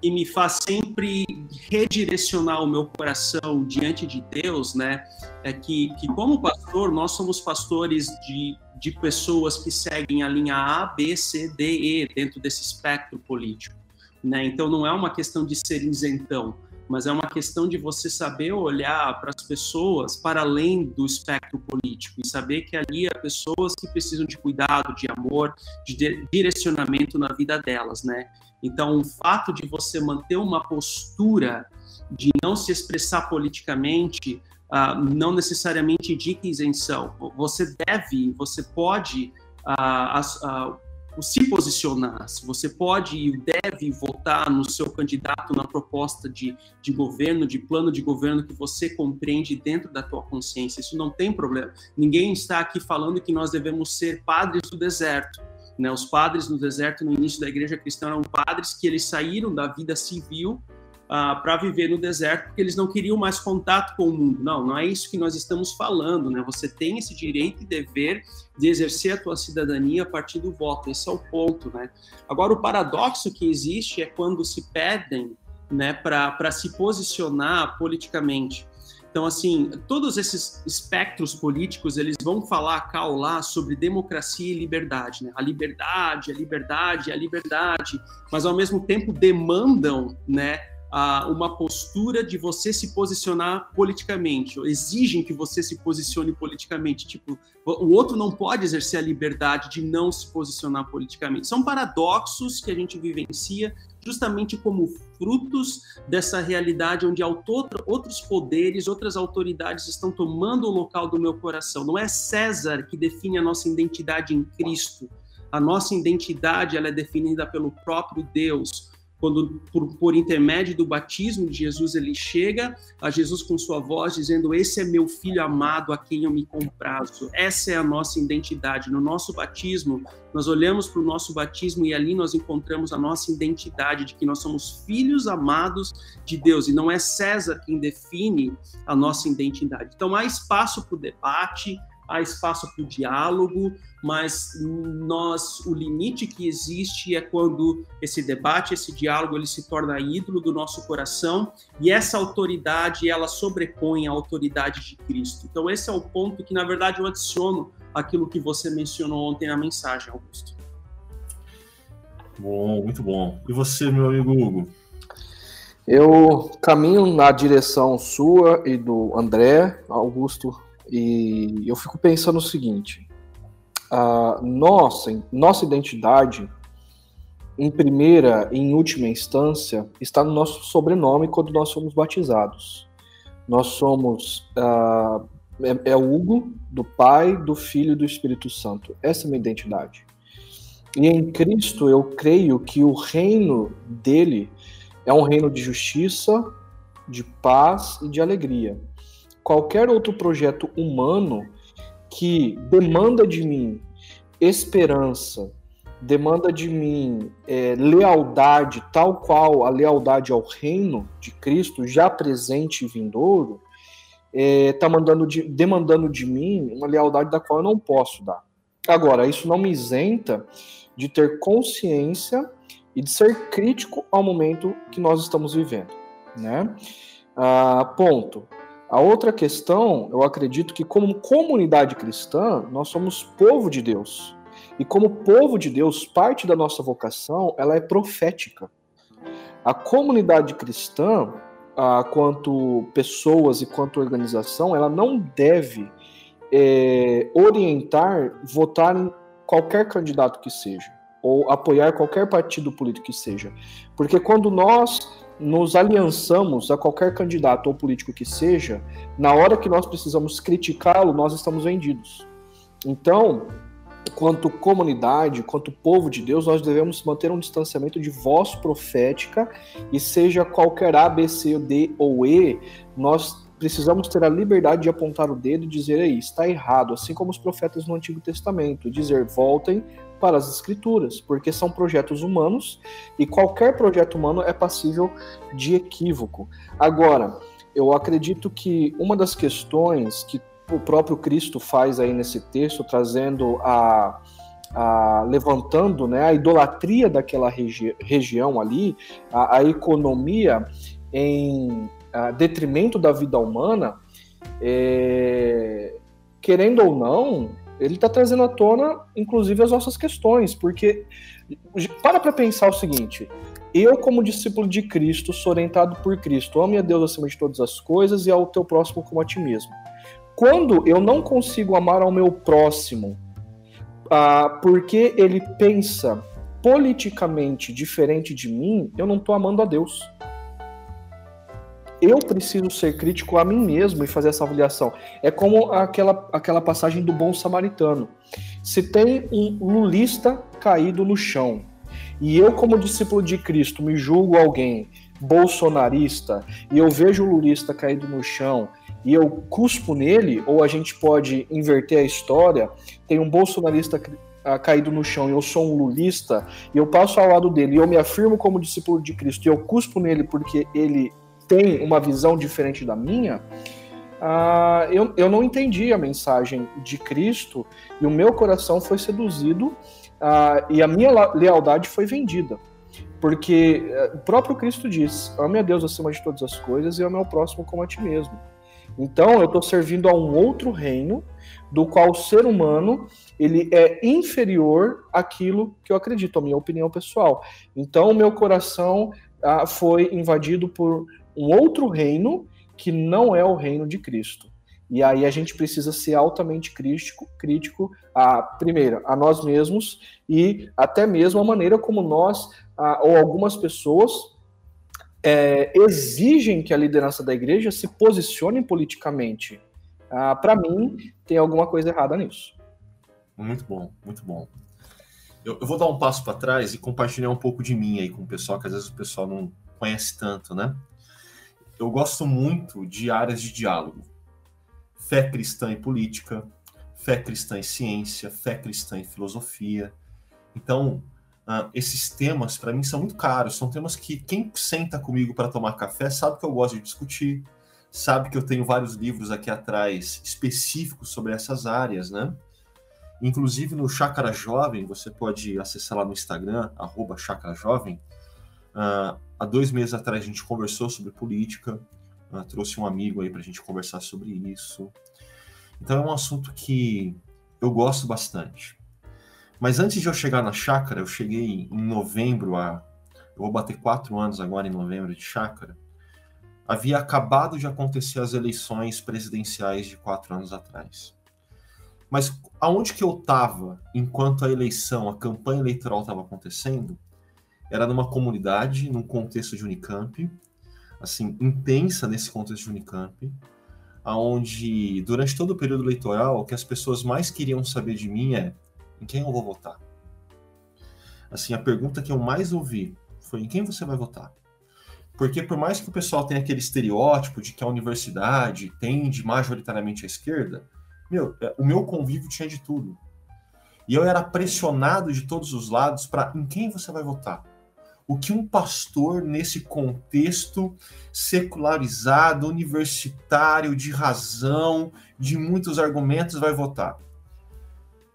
e me faz sempre redirecionar o meu coração diante de Deus, né? É que, que como pastor, nós somos pastores de, de pessoas que seguem a linha A, B, C, D, E dentro desse espectro político, né? Então não é uma questão de ser isentão, mas é uma questão de você saber olhar para as pessoas para além do espectro político e saber que ali há pessoas que precisam de cuidado, de amor, de direcionamento na vida delas, né? Então, o fato de você manter uma postura de não se expressar politicamente uh, não necessariamente indica isenção. Você deve, você pode uh, uh, se posicionar, você pode e deve votar no seu candidato na proposta de, de governo, de plano de governo que você compreende dentro da tua consciência. Isso não tem problema. Ninguém está aqui falando que nós devemos ser padres do deserto né? Os padres no deserto, no início da igreja cristã, eram padres que eles saíram da vida civil Uh, para viver no deserto, porque eles não queriam mais contato com o mundo. Não, não é isso que nós estamos falando, né? Você tem esse direito e dever de exercer a tua cidadania a partir do voto. Esse é o ponto, né? Agora, o paradoxo que existe é quando se pedem, né, para se posicionar politicamente. Então, assim, todos esses espectros políticos, eles vão falar cá ou lá sobre democracia e liberdade, né? A liberdade, a liberdade, a liberdade, mas ao mesmo tempo demandam, né, uma postura de você se posicionar politicamente, exigem que você se posicione politicamente. Tipo, o outro não pode exercer a liberdade de não se posicionar politicamente. São paradoxos que a gente vivencia justamente como frutos dessa realidade onde outros poderes, outras autoridades estão tomando o local do meu coração. Não é César que define a nossa identidade em Cristo. A nossa identidade ela é definida pelo próprio Deus quando por, por, intermédio do batismo de Jesus ele chega a Jesus com sua voz dizendo esse é meu filho amado a quem eu me comprazo. Essa é a nossa identidade. No nosso batismo nós olhamos para o nosso batismo e ali nós encontramos a nossa identidade de que nós somos filhos amados de Deus. E não é César quem define a nossa identidade. Então há espaço para o debate há espaço para o diálogo, mas nós o limite que existe é quando esse debate, esse diálogo, ele se torna ídolo do nosso coração e essa autoridade ela sobrepõe a autoridade de Cristo. Então esse é o ponto que na verdade eu adiciono aquilo que você mencionou ontem na mensagem, Augusto. Bom, muito bom. E você, meu amigo Hugo? Eu caminho na direção sua e do André, Augusto, e eu fico pensando o seguinte: a nossa, nossa identidade, em primeira e em última instância, está no nosso sobrenome quando nós somos batizados. Nós somos uh, é, é Hugo, do Pai, do Filho e do Espírito Santo. Essa é a minha identidade. E em Cristo eu creio que o reino dele é um reino de justiça, de paz e de alegria. Qualquer outro projeto humano que demanda de mim esperança, demanda de mim é, lealdade, tal qual a lealdade ao reino de Cristo, já presente e vindouro, está é, tá de, demandando de mim uma lealdade da qual eu não posso dar. Agora, isso não me isenta de ter consciência e de ser crítico ao momento que nós estamos vivendo, né? Ah, ponto. A outra questão, eu acredito que como comunidade cristã, nós somos povo de Deus. E como povo de Deus, parte da nossa vocação, ela é profética. A comunidade cristã, quanto pessoas e quanto organização, ela não deve é, orientar, votar em qualquer candidato que seja, ou apoiar qualquer partido político que seja. Porque quando nós nos aliançamos a qualquer candidato ou político que seja, na hora que nós precisamos criticá-lo, nós estamos vendidos. Então, quanto comunidade, quanto povo de Deus, nós devemos manter um distanciamento de voz profética e seja qualquer A, B, C, D ou E, nós precisamos ter a liberdade de apontar o dedo e dizer aí, está errado, assim como os profetas no Antigo Testamento, dizer voltem para as escrituras, porque são projetos humanos e qualquer projeto humano é passível de equívoco. Agora, eu acredito que uma das questões que o próprio Cristo faz aí nesse texto, trazendo a, a levantando né, a idolatria daquela regi região ali, a, a economia em detrimento da vida humana, é, querendo ou não, ele está trazendo à tona, inclusive, as nossas questões, porque para para pensar o seguinte: eu, como discípulo de Cristo, sou orientado por Cristo, ame a Deus acima de todas as coisas e ao teu próximo como a ti mesmo. Quando eu não consigo amar ao meu próximo ah, porque ele pensa politicamente diferente de mim, eu não estou amando a Deus. Eu preciso ser crítico a mim mesmo e fazer essa avaliação. É como aquela, aquela passagem do bom samaritano. Se tem um lulista caído no chão e eu, como discípulo de Cristo, me julgo alguém bolsonarista e eu vejo o lulista caído no chão e eu cuspo nele, ou a gente pode inverter a história, tem um bolsonarista caído no chão e eu sou um lulista, e eu passo ao lado dele e eu me afirmo como discípulo de Cristo e eu cuspo nele porque ele tem uma visão diferente da minha, uh, eu, eu não entendi a mensagem de Cristo e o meu coração foi seduzido uh, e a minha lealdade foi vendida. Porque uh, o próprio Cristo diz: ame a Deus acima de todas as coisas e ame ao próximo como a ti mesmo. Então eu estou servindo a um outro reino do qual o ser humano ele é inferior àquilo que eu acredito, a minha opinião pessoal. Então o meu coração ah, foi invadido por um outro reino que não é o reino de Cristo. E aí a gente precisa ser altamente crítico, crítico a primeiro a nós mesmos e até mesmo a maneira como nós ah, ou algumas pessoas é, exigem que a liderança da igreja se posicione politicamente. Ah, Para mim, tem alguma coisa errada nisso. Muito bom, muito bom. Eu, eu vou dar um passo para trás e compartilhar um pouco de mim aí com o pessoal, que às vezes o pessoal não conhece tanto, né? Eu gosto muito de áreas de diálogo. Fé cristã e política, fé cristã e ciência, fé cristã e filosofia. Então, Uh, esses temas, para mim, são muito caros. São temas que quem senta comigo para tomar café sabe que eu gosto de discutir, sabe que eu tenho vários livros aqui atrás específicos sobre essas áreas, né? Inclusive no Chácara Jovem, você pode acessar lá no Instagram, arroba Chácara Jovem. Uh, há dois meses atrás a gente conversou sobre política, uh, trouxe um amigo aí para a gente conversar sobre isso. Então é um assunto que eu gosto bastante. Mas antes de eu chegar na chácara, eu cheguei em novembro a. Eu vou bater quatro anos agora em novembro de chácara. Havia acabado de acontecer as eleições presidenciais de quatro anos atrás. Mas aonde que eu estava enquanto a eleição, a campanha eleitoral estava acontecendo, era numa comunidade, num contexto de Unicamp, assim, intensa nesse contexto de Unicamp, aonde durante todo o período eleitoral, o que as pessoas mais queriam saber de mim é em quem eu vou votar. Assim, a pergunta que eu mais ouvi foi em quem você vai votar? Porque por mais que o pessoal tenha aquele estereótipo de que a universidade tende majoritariamente à esquerda, meu, é, o meu convívio tinha de tudo. E eu era pressionado de todos os lados para em quem você vai votar o que um pastor, nesse contexto secularizado, universitário, de razão, de muitos argumentos, vai votar.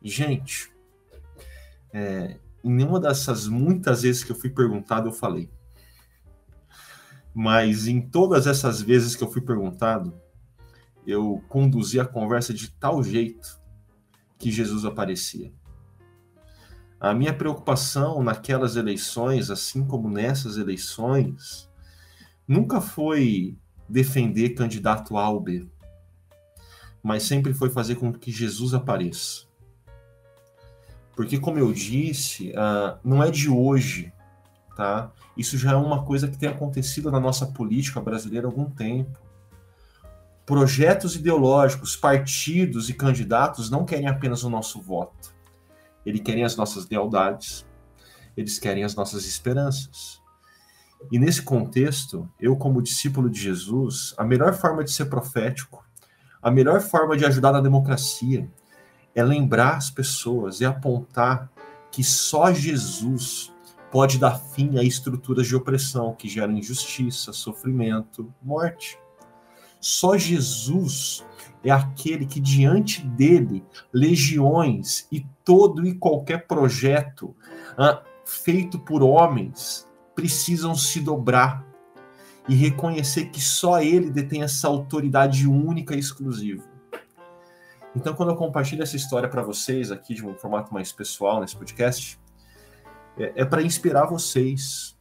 Gente, é, em nenhuma dessas muitas vezes que eu fui perguntado, eu falei. Mas em todas essas vezes que eu fui perguntado, eu conduzi a conversa de tal jeito que Jesus aparecia. A minha preocupação naquelas eleições, assim como nessas eleições, nunca foi defender candidato A ou B, mas sempre foi fazer com que Jesus apareça. Porque, como eu disse, uh, não é de hoje, tá? Isso já é uma coisa que tem acontecido na nossa política brasileira há algum tempo. Projetos ideológicos, partidos e candidatos não querem apenas o nosso voto eles querem as nossas lealdades, eles querem as nossas esperanças. E nesse contexto, eu, como discípulo de Jesus, a melhor forma de ser profético, a melhor forma de ajudar na democracia, é lembrar as pessoas e apontar que só Jesus pode dar fim a estruturas de opressão que geram injustiça, sofrimento, morte. Só Jesus é aquele que diante dele legiões e todo e qualquer projeto ah, feito por homens precisam se dobrar e reconhecer que só ele detém essa autoridade única e exclusiva. Então, quando eu compartilho essa história para vocês aqui de um formato mais pessoal nesse podcast, é, é para inspirar vocês.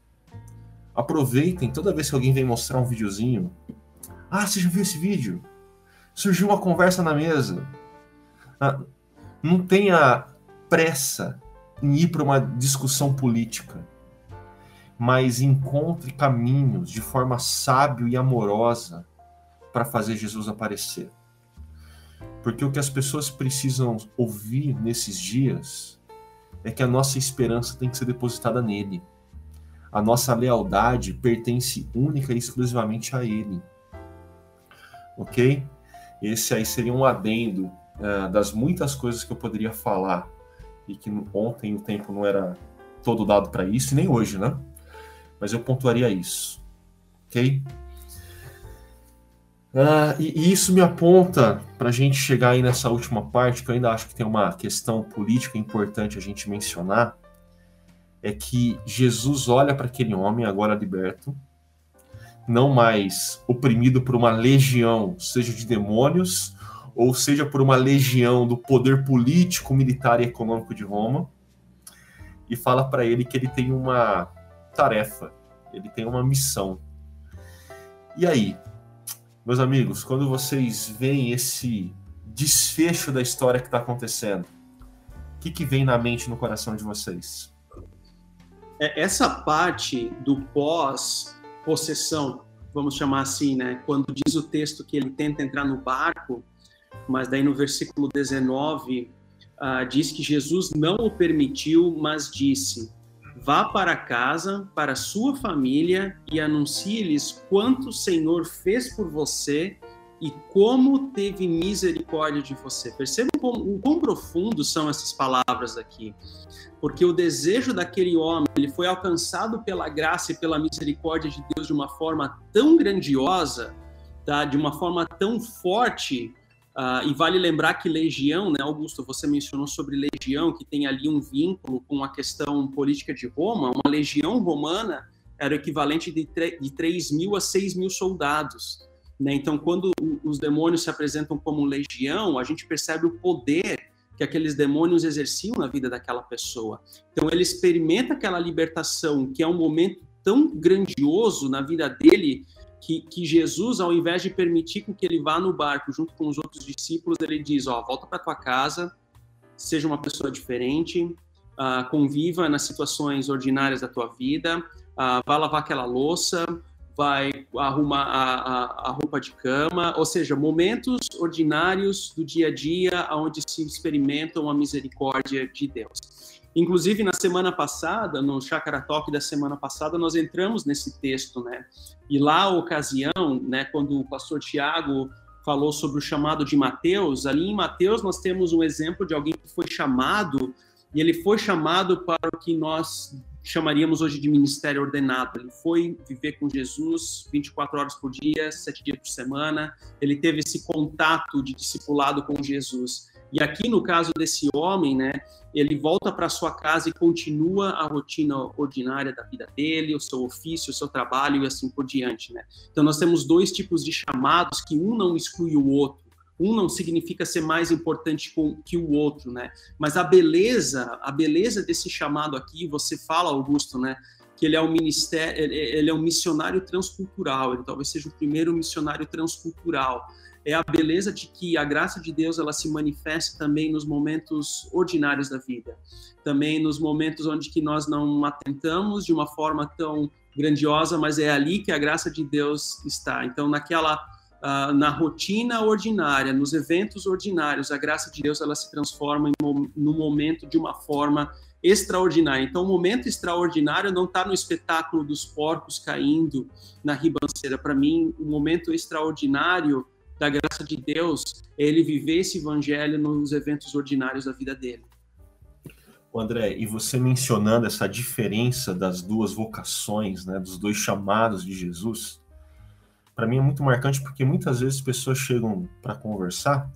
Aproveitem toda vez que alguém vem mostrar um videozinho. Ah, você já viu esse vídeo? surgiu uma conversa na mesa. Ah, não tenha pressa em ir para uma discussão política, mas encontre caminhos de forma sábio e amorosa para fazer Jesus aparecer. Porque o que as pessoas precisam ouvir nesses dias é que a nossa esperança tem que ser depositada nele. A nossa lealdade pertence única e exclusivamente a ele. Ok? Esse aí seria um adendo uh, das muitas coisas que eu poderia falar e que ontem o tempo não era todo dado para isso, e nem hoje, né? Mas eu pontuaria isso, ok? Uh, e, e, isso me aponta para a gente chegar aí nessa última parte, que eu ainda acho que tem uma questão política importante a gente mencionar, é que Jesus olha para aquele homem agora liberto, não mais oprimido por uma legião, seja de demônios, ou seja por uma legião do poder político, militar e econômico de Roma, e fala para ele que ele tem uma tarefa, ele tem uma missão. E aí, meus amigos, quando vocês veem esse desfecho da história que está acontecendo, o que, que vem na mente no coração de vocês? É, essa parte do pós possessão, vamos chamar assim, né? Quando diz o texto que ele tenta entrar no barco, mas daí no versículo 19 uh, ah, diz que Jesus não o permitiu, mas disse: Vá para casa, para sua família e anuncie-lhes quanto o Senhor fez por você e como teve misericórdia de você. Percebam o quão profundo são essas palavras aqui. Porque o desejo daquele homem, ele foi alcançado pela graça e pela misericórdia de Deus de uma forma tão grandiosa, tá? De uma forma tão forte Uh, e vale lembrar que legião, né, Augusto, você mencionou sobre legião, que tem ali um vínculo com a questão política de Roma. Uma legião romana era o equivalente de, de 3 mil a 6 mil soldados. Né? Então, quando os demônios se apresentam como legião, a gente percebe o poder que aqueles demônios exerciam na vida daquela pessoa. Então, ele experimenta aquela libertação, que é um momento tão grandioso na vida dele, que, que, Jesus, ao invés de permitir que ele vá no barco junto com os outros discípulos, ele diz: ó, volta para tua casa, seja uma pessoa diferente, uh, conviva nas situações ordinárias da tua vida, uh, vá lavar aquela louça, vai arrumar a, a, a, roupa de cama, ou seja, momentos ordinários do dia a dia, onde se experimentam a misericórdia de Deus. Inclusive, na semana passada, no Chakra Talk da semana passada, nós entramos nesse texto, né? E lá a ocasião, né, quando o pastor Tiago falou sobre o chamado de Mateus, ali em Mateus nós temos um exemplo de alguém que foi chamado, e ele foi chamado para o que nós chamaríamos hoje de ministério ordenado. Ele foi viver com Jesus 24 horas por dia, sete dias por semana. Ele teve esse contato de discipulado com Jesus. E aqui no caso desse homem, né, ele volta para sua casa e continua a rotina ordinária da vida dele, o seu ofício, o seu trabalho e assim por diante, né? Então nós temos dois tipos de chamados que um não exclui o outro. Um não significa ser mais importante que o outro, né? Mas a beleza, a beleza desse chamado aqui, você fala, Augusto, né? Que ele é um ministério, ele é um missionário transcultural. Ele talvez seja o primeiro missionário transcultural é a beleza de que a graça de Deus ela se manifesta também nos momentos ordinários da vida, também nos momentos onde que nós não atentamos de uma forma tão grandiosa, mas é ali que a graça de Deus está. Então, naquela uh, na rotina ordinária, nos eventos ordinários, a graça de Deus ela se transforma em, no momento de uma forma extraordinária. Então, o momento extraordinário não está no espetáculo dos porcos caindo na ribanceira. Para mim, o momento extraordinário da graça de Deus ele viver esse evangelho nos eventos ordinários da vida dele. André, e você mencionando essa diferença das duas vocações, né, dos dois chamados de Jesus, para mim é muito marcante porque muitas vezes pessoas chegam para conversar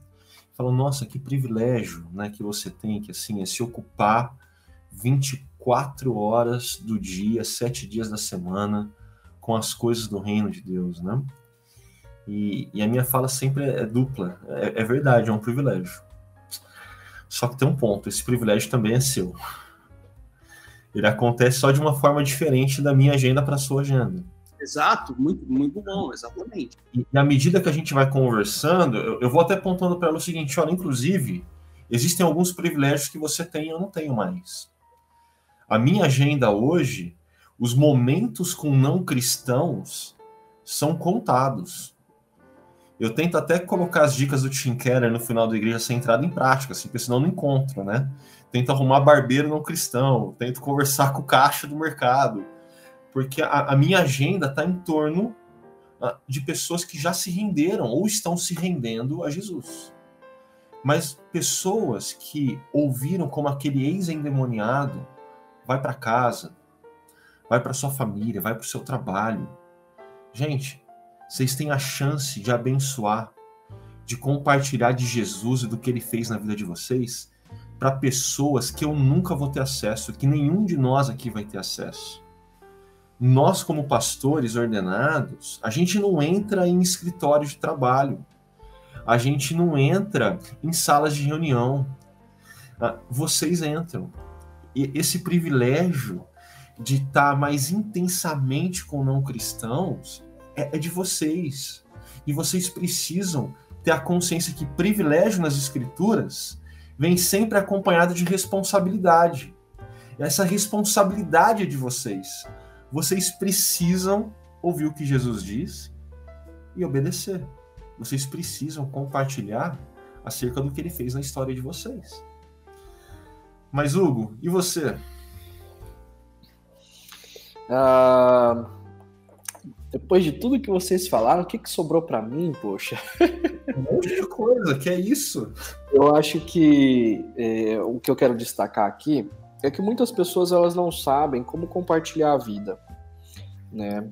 e falam: "Nossa, que privilégio, né, que você tem que assim é se ocupar 24 horas do dia, sete dias da semana com as coisas do reino de Deus, né?" E, e a minha fala sempre é, dupla. É, é, verdade, é um privilégio. Só que tem um ponto: esse privilégio também é seu. Ele acontece só de uma forma diferente da minha agenda para a sua agenda. Exato, muito, muito bom, exatamente. E, e à medida que a gente vai conversando, eu, eu vou até apontando para ela o seguinte: olha, inclusive, existem alguns privilégios que você tem e eu não tenho mais. A minha agenda hoje, os momentos com não cristãos são contados eu tento até colocar as dicas do Tim Keller no final da igreja centrado em prática, assim, porque senão não encontro, né? Tento arrumar barbeiro não cristão, tento conversar com o caixa do mercado, porque a, a minha agenda está em torno uh, de pessoas que já se renderam ou estão se rendendo a Jesus. Mas pessoas que ouviram como aquele ex-endemoniado vai para casa, vai para sua família, vai para o seu trabalho. Gente, vocês têm a chance de abençoar, de compartilhar de Jesus e do que ele fez na vida de vocês para pessoas que eu nunca vou ter acesso, que nenhum de nós aqui vai ter acesso. Nós, como pastores ordenados, a gente não entra em escritório de trabalho, a gente não entra em salas de reunião. Ah, vocês entram. E esse privilégio de estar mais intensamente com não cristãos é, é de vocês. E vocês precisam ter a consciência que privilégio nas escrituras vem sempre acompanhado de responsabilidade. Essa responsabilidade é de vocês. Vocês precisam ouvir o que Jesus diz e obedecer. Vocês precisam compartilhar acerca do que ele fez na história de vocês. Mas, Hugo, e você? Uh, depois de tudo que vocês falaram, o que, que sobrou para mim, poxa? Um monte de coisa, que é isso? Eu acho que é, o que eu quero destacar aqui é que muitas pessoas elas não sabem como compartilhar a vida, né?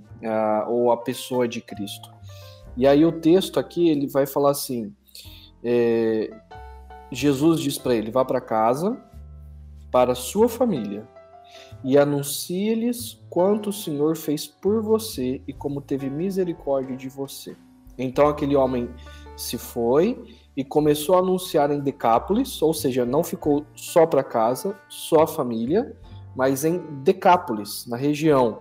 ou a pessoa de Cristo. E aí o texto aqui ele vai falar assim: é, Jesus diz para ele: vá para casa, para sua família, e anuncie-lhes quanto o Senhor fez por você e como teve misericórdia de você. Então aquele homem se foi e começou a anunciar em Decápolis, ou seja, não ficou só para casa, só a família, mas em Decápolis, na região,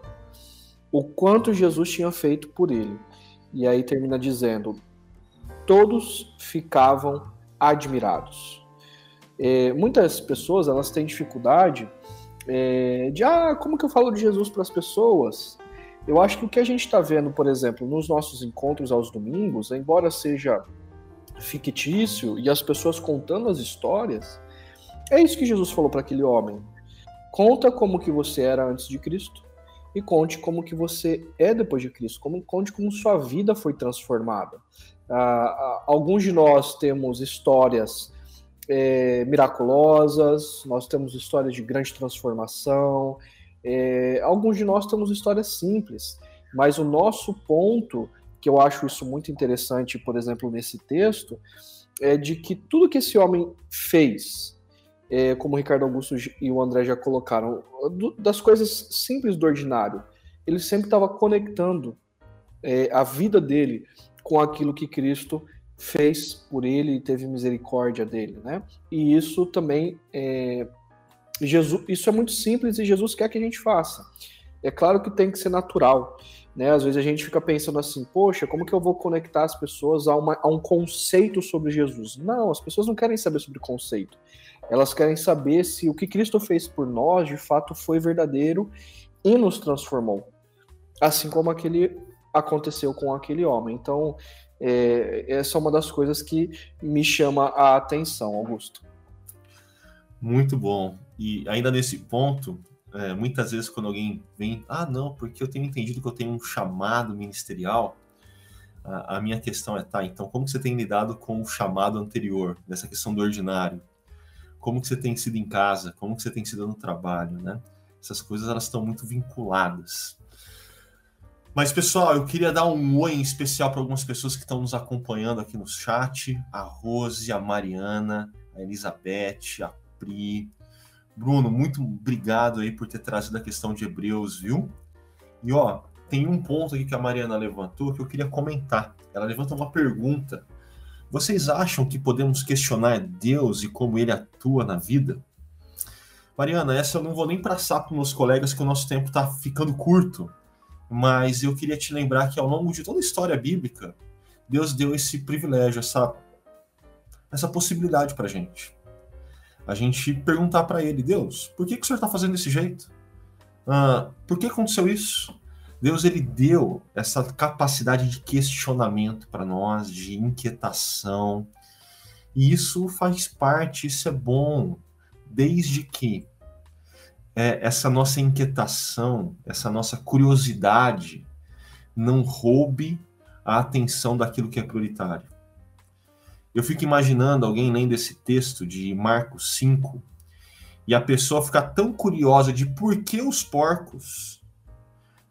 o quanto Jesus tinha feito por ele. E aí termina dizendo: todos ficavam admirados. É, muitas pessoas elas têm dificuldade é, de ah, como que eu falo de Jesus para as pessoas? Eu acho que o que a gente está vendo, por exemplo, nos nossos encontros aos domingos, embora seja fictício e as pessoas contando as histórias, é isso que Jesus falou para aquele homem. Conta como que você era antes de Cristo e conte como que você é depois de Cristo, como, conte como sua vida foi transformada. Ah, ah, alguns de nós temos histórias é, miraculosas, nós temos histórias de grande transformação, é, alguns de nós temos histórias simples, mas o nosso ponto, que eu acho isso muito interessante, por exemplo, nesse texto, é de que tudo que esse homem fez, é, como o Ricardo Augusto e o André já colocaram, do, das coisas simples do ordinário. Ele sempre estava conectando é, a vida dele com aquilo que Cristo fez por ele e teve misericórdia dele, né? E isso também é, Jesus, isso é muito simples e Jesus quer que a gente faça. É claro que tem que ser natural, né? Às vezes a gente fica pensando assim, poxa, como que eu vou conectar as pessoas a, uma, a um conceito sobre Jesus? Não, as pessoas não querem saber sobre conceito. Elas querem saber se o que Cristo fez por nós de fato foi verdadeiro e nos transformou. Assim como aquele aconteceu com aquele homem. Então, é, essa é uma das coisas que me chama a atenção, Augusto. Muito bom. E ainda nesse ponto, é, muitas vezes quando alguém vem, ah, não, porque eu tenho entendido que eu tenho um chamado ministerial, a, a minha questão é, tá, então como você tem lidado com o chamado anterior, dessa questão do ordinário? como que você tem sido em casa, como que você tem sido no trabalho, né? Essas coisas elas estão muito vinculadas. Mas pessoal, eu queria dar um oi em especial para algumas pessoas que estão nos acompanhando aqui no chat: a Rose, a Mariana, a Elizabeth, a Pri. Bruno, muito obrigado aí por ter trazido a questão de Hebreus, viu? E ó, tem um ponto aqui que a Mariana levantou que eu queria comentar. Ela levanta uma pergunta vocês acham que podemos questionar Deus e como ele atua na vida? Mariana, essa eu não vou nem passar para meus colegas que o nosso tempo está ficando curto, mas eu queria te lembrar que ao longo de toda a história bíblica, Deus deu esse privilégio, essa, essa possibilidade para a gente. A gente perguntar para ele, Deus, por que, que o senhor está fazendo desse jeito? Ah, por que aconteceu isso? Deus ele deu essa capacidade de questionamento para nós, de inquietação. E isso faz parte, isso é bom, desde que é, essa nossa inquietação, essa nossa curiosidade não roube a atenção daquilo que é prioritário. Eu fico imaginando alguém lendo esse texto de Marcos 5 e a pessoa ficar tão curiosa de por que os porcos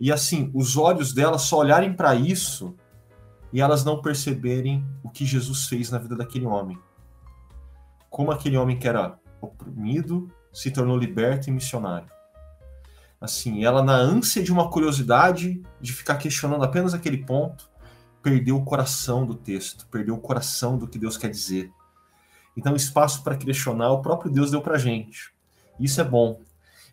e assim, os olhos delas só olharem para isso e elas não perceberem o que Jesus fez na vida daquele homem. Como aquele homem que era oprimido se tornou liberto e missionário. Assim, ela na ânsia de uma curiosidade, de ficar questionando apenas aquele ponto, perdeu o coração do texto, perdeu o coração do que Deus quer dizer. Então, espaço para questionar o próprio Deus deu para gente. Isso é bom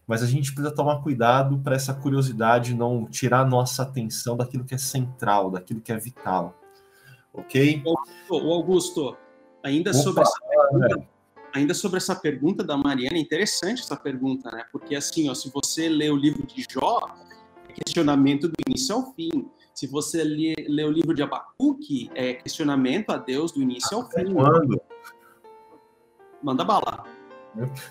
mas a gente precisa tomar cuidado para essa curiosidade não tirar nossa atenção daquilo que é central, daquilo que é vital. Ok? O Augusto, ainda Opa, sobre essa pergunta, ainda sobre essa pergunta da Mariana, é interessante essa pergunta, né? Porque assim, ó, se você lê o livro de Jó, é questionamento do início ao fim. Se você lê, lê o livro de Abacuque, é questionamento a Deus do início ao fim. Quando? Manda bala.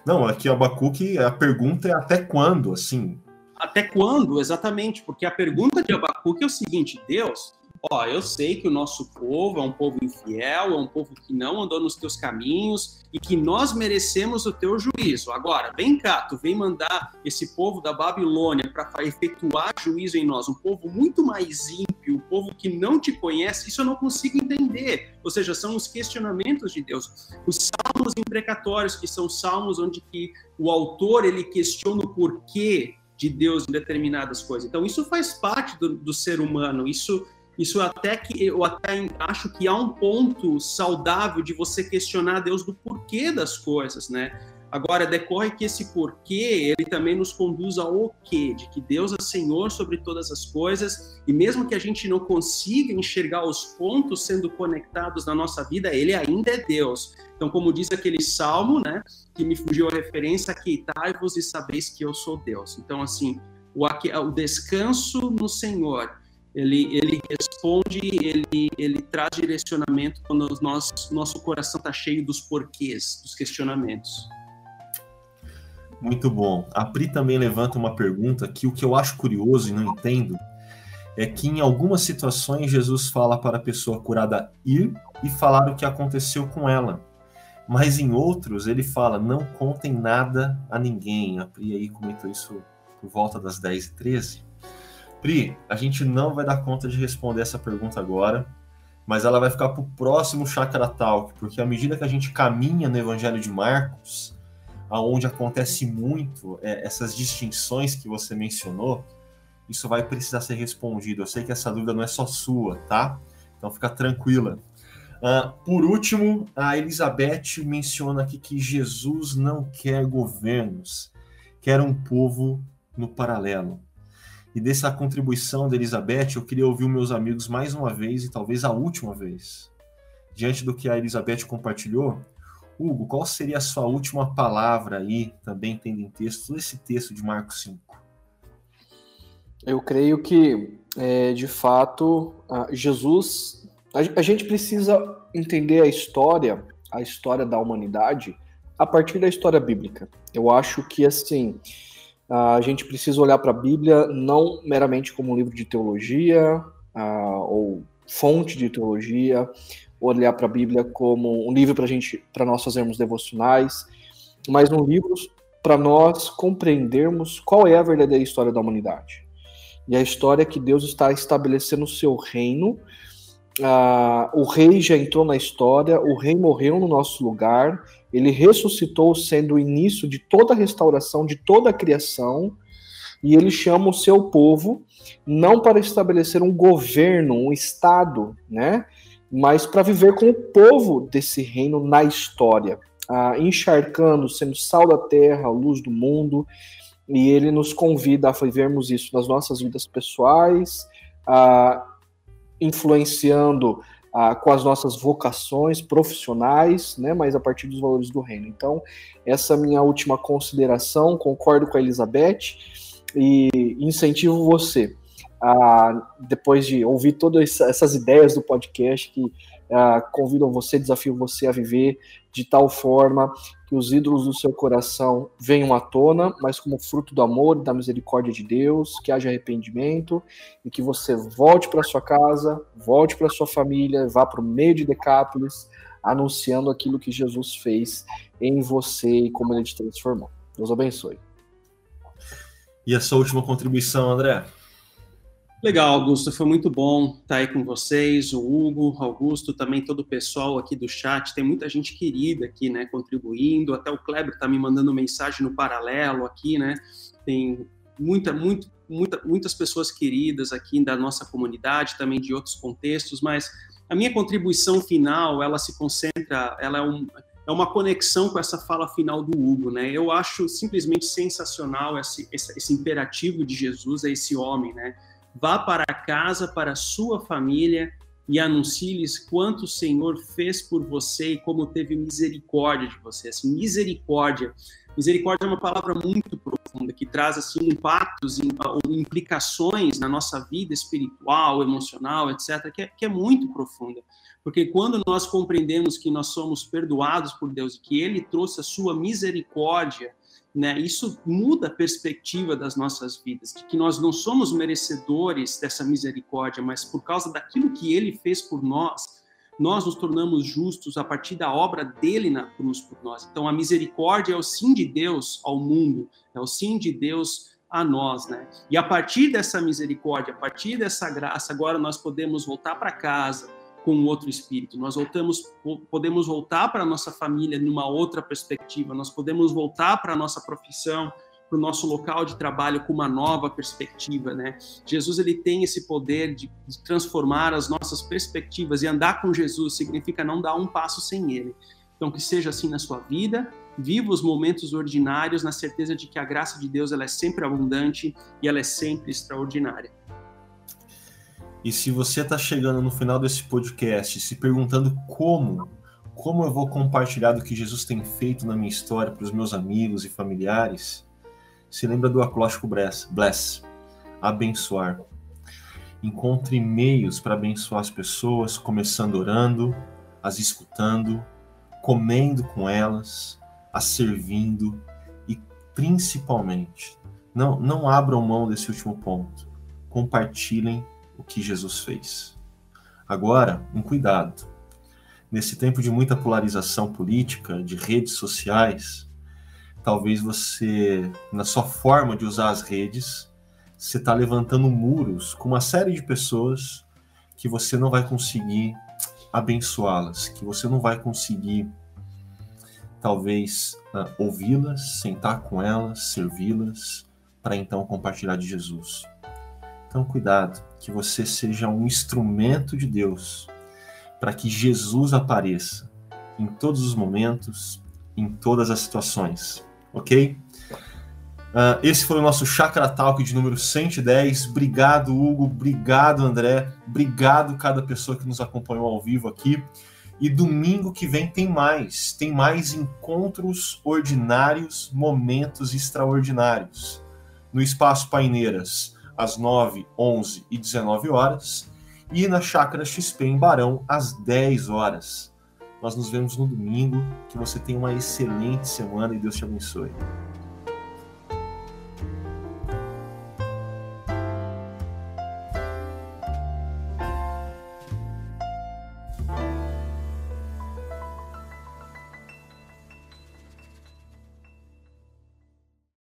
Não, aqui Abacuque, a pergunta é até quando, assim? Até quando, exatamente, porque a pergunta de Abacuque é o seguinte, Deus, ó, eu sei que o nosso povo é um povo infiel, é um povo que não andou nos teus caminhos e que nós merecemos o teu juízo. Agora, vem cá, tu vem mandar esse povo da Babilônia para efetuar juízo em nós, um povo muito mais ímpio, um povo que não te conhece, isso eu não consigo entender. Ou seja, são os questionamentos de Deus. Os salmos imprecatórios, que são salmos onde que o autor ele questiona o porquê de Deus em determinadas coisas. Então, isso faz parte do, do ser humano. Isso isso até que eu até acho que há um ponto saudável de você questionar Deus do porquê das coisas, né? Agora, decorre que esse porquê, ele também nos conduz ao quê? De que Deus é Senhor sobre todas as coisas, e mesmo que a gente não consiga enxergar os pontos sendo conectados na nossa vida, ele ainda é Deus. Então, como diz aquele salmo, né, que me fugiu a referência, aqueitai-vos e sabeis que eu sou Deus. Então, assim, o, o descanso no Senhor, ele, ele responde, ele, ele traz direcionamento quando nós, nosso coração está cheio dos porquês, dos questionamentos. Muito bom. A Pri também levanta uma pergunta que o que eu acho curioso e não entendo é que em algumas situações Jesus fala para a pessoa curada ir e falar o que aconteceu com ela. Mas em outros ele fala, não contem nada a ninguém. A Pri aí comentou isso por volta das 10 e 13. Pri, a gente não vai dar conta de responder essa pergunta agora, mas ela vai ficar para o próximo Chakra Talk, porque à medida que a gente caminha no Evangelho de Marcos, aonde acontece muito é, essas distinções que você mencionou, isso vai precisar ser respondido. Eu sei que essa dúvida não é só sua, tá? Então fica tranquila. Uh, por último, a Elizabeth menciona aqui que Jesus não quer governos, quer um povo no paralelo. E dessa contribuição da Elizabeth, eu queria ouvir meus amigos mais uma vez e talvez a última vez. Diante do que a Elizabeth compartilhou, Hugo, qual seria a sua última palavra aí, também tendo em texto, esse texto de Marcos 5? Eu creio que, é, de fato, Jesus. A, a gente precisa entender a história, a história da humanidade, a partir da história bíblica. Eu acho que, assim, a gente precisa olhar para a Bíblia não meramente como um livro de teologia uh, ou fonte de teologia, olhar para a Bíblia como um livro para gente, para nós fazermos devocionais, mas um livro para nós compreendermos qual é a verdadeira história da humanidade e a história que Deus está estabelecendo o seu reino. Uh, o rei já entrou na história, o rei morreu no nosso lugar ele ressuscitou sendo o início de toda a restauração, de toda a criação, e ele chama o seu povo não para estabelecer um governo, um estado, né? Mas para viver com o povo desse reino na história, ah, encharcando, sendo sal da terra, luz do mundo, e ele nos convida a vivermos isso nas nossas vidas pessoais, ah, influenciando ah, com as nossas vocações profissionais, né, mas a partir dos valores do reino. Então, essa é minha última consideração, concordo com a Elizabeth e incentivo você a, depois de ouvir todas essas ideias do podcast que uh, convidam você, desafiam você a viver de tal forma que os ídolos do seu coração venham à tona, mas como fruto do amor e da misericórdia de Deus, que haja arrependimento e que você volte para sua casa, volte para sua família, vá para o meio de Decápolis, anunciando aquilo que Jesus fez em você e como ele te transformou. Deus abençoe. E a sua última contribuição, André? Legal, Augusto, foi muito bom estar aí com vocês, o Hugo, Augusto, também todo o pessoal aqui do chat, tem muita gente querida aqui, né, contribuindo, até o Kleber está me mandando mensagem no paralelo aqui, né, tem muita, muito, muita, muitas pessoas queridas aqui da nossa comunidade, também de outros contextos, mas a minha contribuição final, ela se concentra, ela é um, é uma conexão com essa fala final do Hugo, né? Eu acho simplesmente sensacional esse, esse, esse imperativo de Jesus a esse homem, né? Vá para casa, para sua família e anuncie-lhes quanto o Senhor fez por você e como teve misericórdia de você. Assim, misericórdia. Misericórdia é uma palavra muito profunda que traz assim impactos, implicações na nossa vida espiritual, emocional, etc, que é, que é muito profunda. Porque quando nós compreendemos que nós somos perdoados por Deus e que Ele trouxe a sua misericórdia né? Isso muda a perspectiva das nossas vidas, de que nós não somos merecedores dessa misericórdia, mas por causa daquilo que ele fez por nós, nós nos tornamos justos a partir da obra dele na cruz por nós. Então, a misericórdia é o sim de Deus ao mundo, é o sim de Deus a nós, né? E a partir dessa misericórdia, a partir dessa graça, agora nós podemos voltar para casa com outro espírito. Nós voltamos, podemos voltar para a nossa família numa outra perspectiva. Nós podemos voltar para a nossa profissão, para o nosso local de trabalho com uma nova perspectiva, né? Jesus ele tem esse poder de, de transformar as nossas perspectivas e andar com Jesus significa não dar um passo sem ele. Então que seja assim na sua vida Viva os momentos ordinários na certeza de que a graça de Deus ela é sempre abundante e ela é sempre extraordinária. E se você está chegando no final desse podcast se perguntando como, como eu vou compartilhar do que Jesus tem feito na minha história para os meus amigos e familiares, se lembra do acróstico Bless, abençoar. Encontre meios para abençoar as pessoas, começando orando, as escutando, comendo com elas, a servindo e principalmente não não abram mão desse último ponto. Compartilhem o que Jesus fez. Agora, um cuidado. Nesse tempo de muita polarização política, de redes sociais, talvez você, na sua forma de usar as redes, você está levantando muros com uma série de pessoas que você não vai conseguir abençoá-las, que você não vai conseguir talvez uh, ouvi-las, sentar com elas, servi-las, para então compartilhar de Jesus. Então, cuidado, que você seja um instrumento de Deus para que Jesus apareça em todos os momentos, em todas as situações, ok? Uh, esse foi o nosso Chakra Talk de número 110. Obrigado, Hugo. Obrigado, André. Obrigado cada pessoa que nos acompanhou ao vivo aqui. E domingo que vem tem mais, tem mais encontros ordinários, momentos extraordinários. No Espaço Paineiras, às 9, 11 e 19 horas, e na Chácara XP em Barão, às 10 horas. Nós nos vemos no domingo. Que você tenha uma excelente semana e Deus te abençoe.